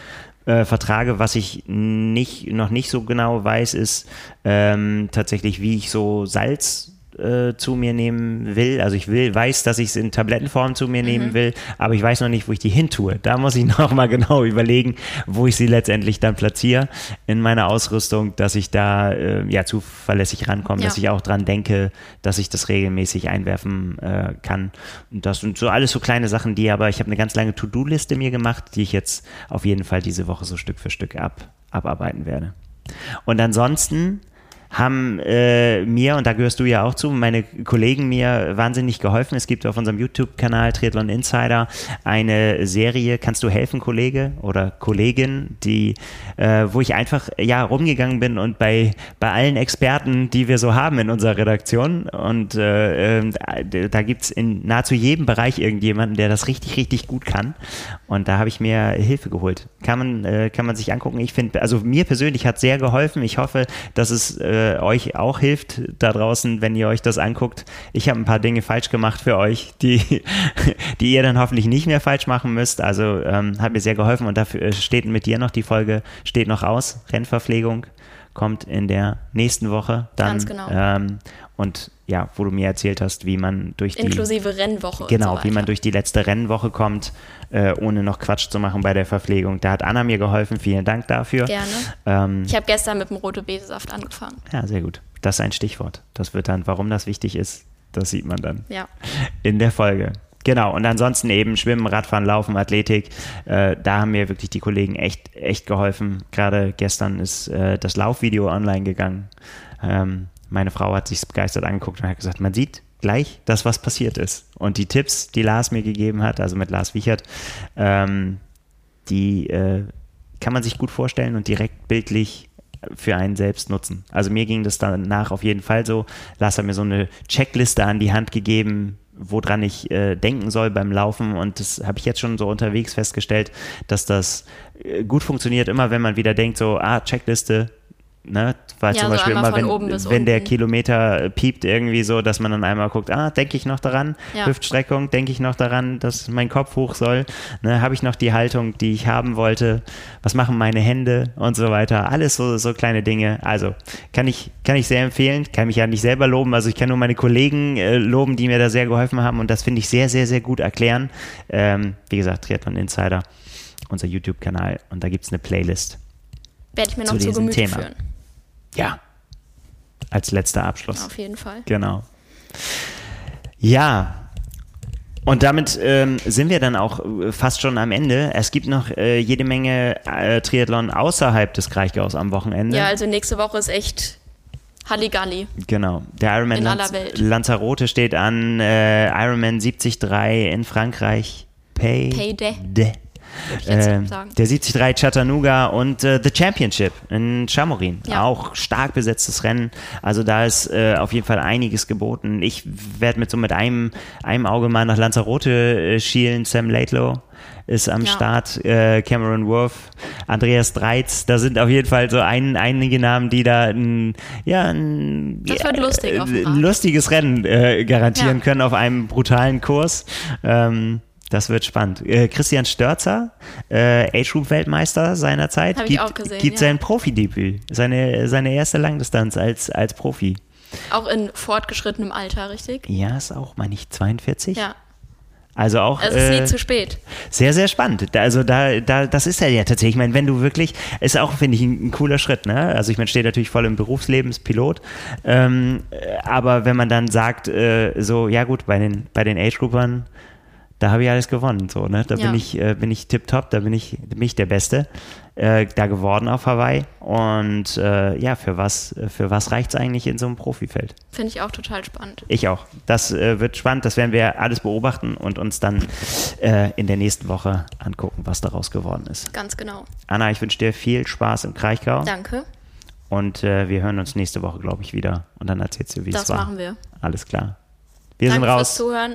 [SPEAKER 1] äh, vertrage. Was ich nicht, noch nicht so genau weiß, ist ähm, tatsächlich, wie ich so Salz äh, zu mir nehmen will. Also ich will, weiß, dass ich es in Tablettenform zu mir nehmen will, aber ich weiß noch nicht, wo ich die hin tue. Da muss ich noch mal genau überlegen, wo ich sie letztendlich dann platziere in meiner Ausrüstung, dass ich da äh, ja zuverlässig rankomme,
[SPEAKER 2] Ja.
[SPEAKER 1] dass ich auch dran denke, dass ich das regelmäßig einwerfen äh, kann. Und das sind so alles so kleine Sachen, die aber ich habe eine ganz lange To-Do-Liste mir gemacht, die ich jetzt auf jeden Fall diese Woche so Stück für Stück ab, abarbeiten werde. Und ansonsten haben äh, mir, und da gehörst du ja auch zu, meine Kollegen mir wahnsinnig geholfen. Es gibt auf unserem YouTube-Kanal Triathlon Insider eine Serie, Kannst du helfen, Kollege oder Kollegin, die, äh, wo ich einfach ja rumgegangen bin und bei, bei allen Experten, die wir so haben in unserer Redaktion, und äh, äh, da gibt es in nahezu jedem Bereich irgendjemanden, der das richtig, richtig gut kann. Und da habe ich mir Hilfe geholt. Kann man, äh, kann man sich angucken. Ich finde, also mir persönlich hat sehr geholfen. Ich hoffe, dass es äh, euch auch hilft da draußen, wenn ihr euch das anguckt. Ich habe ein paar Dinge falsch gemacht für euch, die, die ihr dann hoffentlich nicht mehr falsch machen müsst. Also ähm, hat mir sehr geholfen und dafür äh, steht mit dir noch die Folge, steht noch aus. Rennverpflegung kommt in der nächsten Woche dann.
[SPEAKER 2] Ganz genau.
[SPEAKER 1] Ähm, und ja, wo du mir erzählt hast, wie man durch die
[SPEAKER 2] Inklusive Rennwoche.
[SPEAKER 1] Genau,
[SPEAKER 2] so
[SPEAKER 1] wie man durch die letzte Rennwoche kommt, äh, ohne noch Quatsch zu machen bei der Verpflegung. Da hat Anna mir geholfen. Vielen Dank dafür.
[SPEAKER 2] Gerne.
[SPEAKER 1] Ähm,
[SPEAKER 2] Ich habe gestern mit dem rote Betesaft angefangen.
[SPEAKER 1] ja, sehr gut. Das ist ein Stichwort. Das wird dann, warum das wichtig ist, das sieht man dann
[SPEAKER 2] Ja.
[SPEAKER 1] in der Folge. Genau, und ansonsten eben Schwimmen, Radfahren, Laufen, Athletik. Äh, da haben mir wirklich die Kollegen echt, echt geholfen. Gerade gestern ist äh, das Laufvideo online gegangen. Ähm, meine Frau hat sich begeistert angeguckt und hat gesagt, man sieht gleich das, was passiert ist. Und die Tipps, die Lars mir gegeben hat, also mit Lars Wichert, ähm, die äh, kann man sich gut vorstellen und direkt bildlich für einen selbst nutzen. Also mir ging das danach auf jeden Fall so. Lars hat mir so eine Checkliste an die Hand gegeben, woran ich äh, denken soll beim Laufen. Und das habe ich jetzt schon so unterwegs festgestellt, dass das äh, gut funktioniert, immer wenn man wieder denkt, so, ah, Checkliste, Ne, weil
[SPEAKER 2] Ja,
[SPEAKER 1] zum
[SPEAKER 2] so
[SPEAKER 1] Beispiel
[SPEAKER 2] einmal
[SPEAKER 1] immer, wenn, wenn der. Kilometer äh, piept irgendwie so, dass man dann einmal guckt, ah, denke ich noch daran,
[SPEAKER 2] Ja.
[SPEAKER 1] Hüftstreckung, denke ich noch daran, dass mein Kopf hoch soll, ne, habe ich noch die Haltung, die ich haben wollte, was machen meine Hände? Und so weiter, alles so, so kleine Dinge, also kann ich, kann ich sehr empfehlen, kann mich ja nicht selber loben, also ich kann nur meine Kollegen äh, loben, die mir da sehr geholfen haben. Und das finde ich sehr, sehr, sehr gut erklären, ähm, wie gesagt, Triathlon Insider, unser YouTube-Kanal. Und da gibt es eine Playlist.
[SPEAKER 2] Werde ich mir
[SPEAKER 1] Zu
[SPEAKER 2] noch zu,
[SPEAKER 1] diesem
[SPEAKER 2] Gemüte
[SPEAKER 1] Thema.
[SPEAKER 2] führen.
[SPEAKER 1] Ja. Als letzter Abschluss.
[SPEAKER 2] Auf jeden Fall.
[SPEAKER 1] Genau. Ja. Und damit ähm, sind wir dann auch äh, fast schon am Ende. Es gibt noch äh, jede Menge äh, Triathlon außerhalb des Kraichgaus am Wochenende.
[SPEAKER 2] Ja, also nächste Woche ist echt Halligalli.
[SPEAKER 1] Genau. Der Ironman
[SPEAKER 2] In aller
[SPEAKER 1] Lanz
[SPEAKER 2] Welt.
[SPEAKER 1] Lanzarote steht an. Äh, Ironman 73 in Frankreich. Pay.
[SPEAKER 2] Payday.
[SPEAKER 1] Ähm, der 73 Chattanooga und äh, The Championship in Chamorin.
[SPEAKER 2] Ja.
[SPEAKER 1] Auch stark besetztes Rennen. Also da ist äh, auf jeden Fall einiges geboten. Ich werde mit so mit einem, einem Auge mal nach Lanzarote äh, schielen. Sam Laidlow ist am
[SPEAKER 2] Ja.
[SPEAKER 1] Start, äh, Cameron Worth, Andreas Dreiz. Da sind auf jeden Fall so ein, einige Namen, die da ein, ja, ein,
[SPEAKER 2] wird lustig Rad.
[SPEAKER 1] lustiges Rennen äh, garantieren
[SPEAKER 2] Ja.
[SPEAKER 1] können auf einem brutalen Kurs. Ähm, das wird spannend. Äh, Christian Störzer, äh, Age-Group-Weltmeister seinerzeit,
[SPEAKER 2] Hab
[SPEAKER 1] gibt,
[SPEAKER 2] gesehen,
[SPEAKER 1] gibt
[SPEAKER 2] ja.
[SPEAKER 1] sein Profidebüt, seine, seine erste Langdistanz als, als Profi.
[SPEAKER 2] Auch in fortgeschrittenem Alter, richtig?
[SPEAKER 1] Ja, ist auch, meine ich, 42?
[SPEAKER 2] Ja.
[SPEAKER 1] Also auch
[SPEAKER 2] Es ist
[SPEAKER 1] äh,
[SPEAKER 2] nie zu spät.
[SPEAKER 1] sehr, sehr spannend. Also da, da, das ist ja, ja tatsächlich, ich meine, wenn du wirklich, ist auch, finde ich, ein, ein cooler Schritt, ne? Also ich meine, steht natürlich voll im Berufsleben, ist Pilot. Ähm, äh, aber wenn man dann sagt, äh, so, ja gut, bei den, bei den Age-Groupern, da habe ich alles gewonnen, so, ne? Da
[SPEAKER 2] Ja.
[SPEAKER 1] bin ich, äh, bin ich tipptopp, da bin ich, bin ich der Beste. Äh, da geworden auf Hawaii. Und äh, ja, für was, für was reicht es eigentlich in so einem Profifeld?
[SPEAKER 2] Finde ich auch total spannend.
[SPEAKER 1] Ich auch. Das äh, wird spannend. Das werden wir alles beobachten und uns dann äh, in der nächsten Woche angucken, was daraus geworden ist.
[SPEAKER 2] Ganz genau.
[SPEAKER 1] Anna, ich wünsche dir viel Spaß im Kraichgau.
[SPEAKER 2] Danke.
[SPEAKER 1] Und äh, wir hören uns nächste Woche, glaube ich, wieder. Und dann erzählst du, wie es
[SPEAKER 2] Das
[SPEAKER 1] war.
[SPEAKER 2] machen wir.
[SPEAKER 1] Alles klar. Wir
[SPEAKER 2] Danke
[SPEAKER 1] sind
[SPEAKER 2] fürs
[SPEAKER 1] raus.
[SPEAKER 2] Zuhören.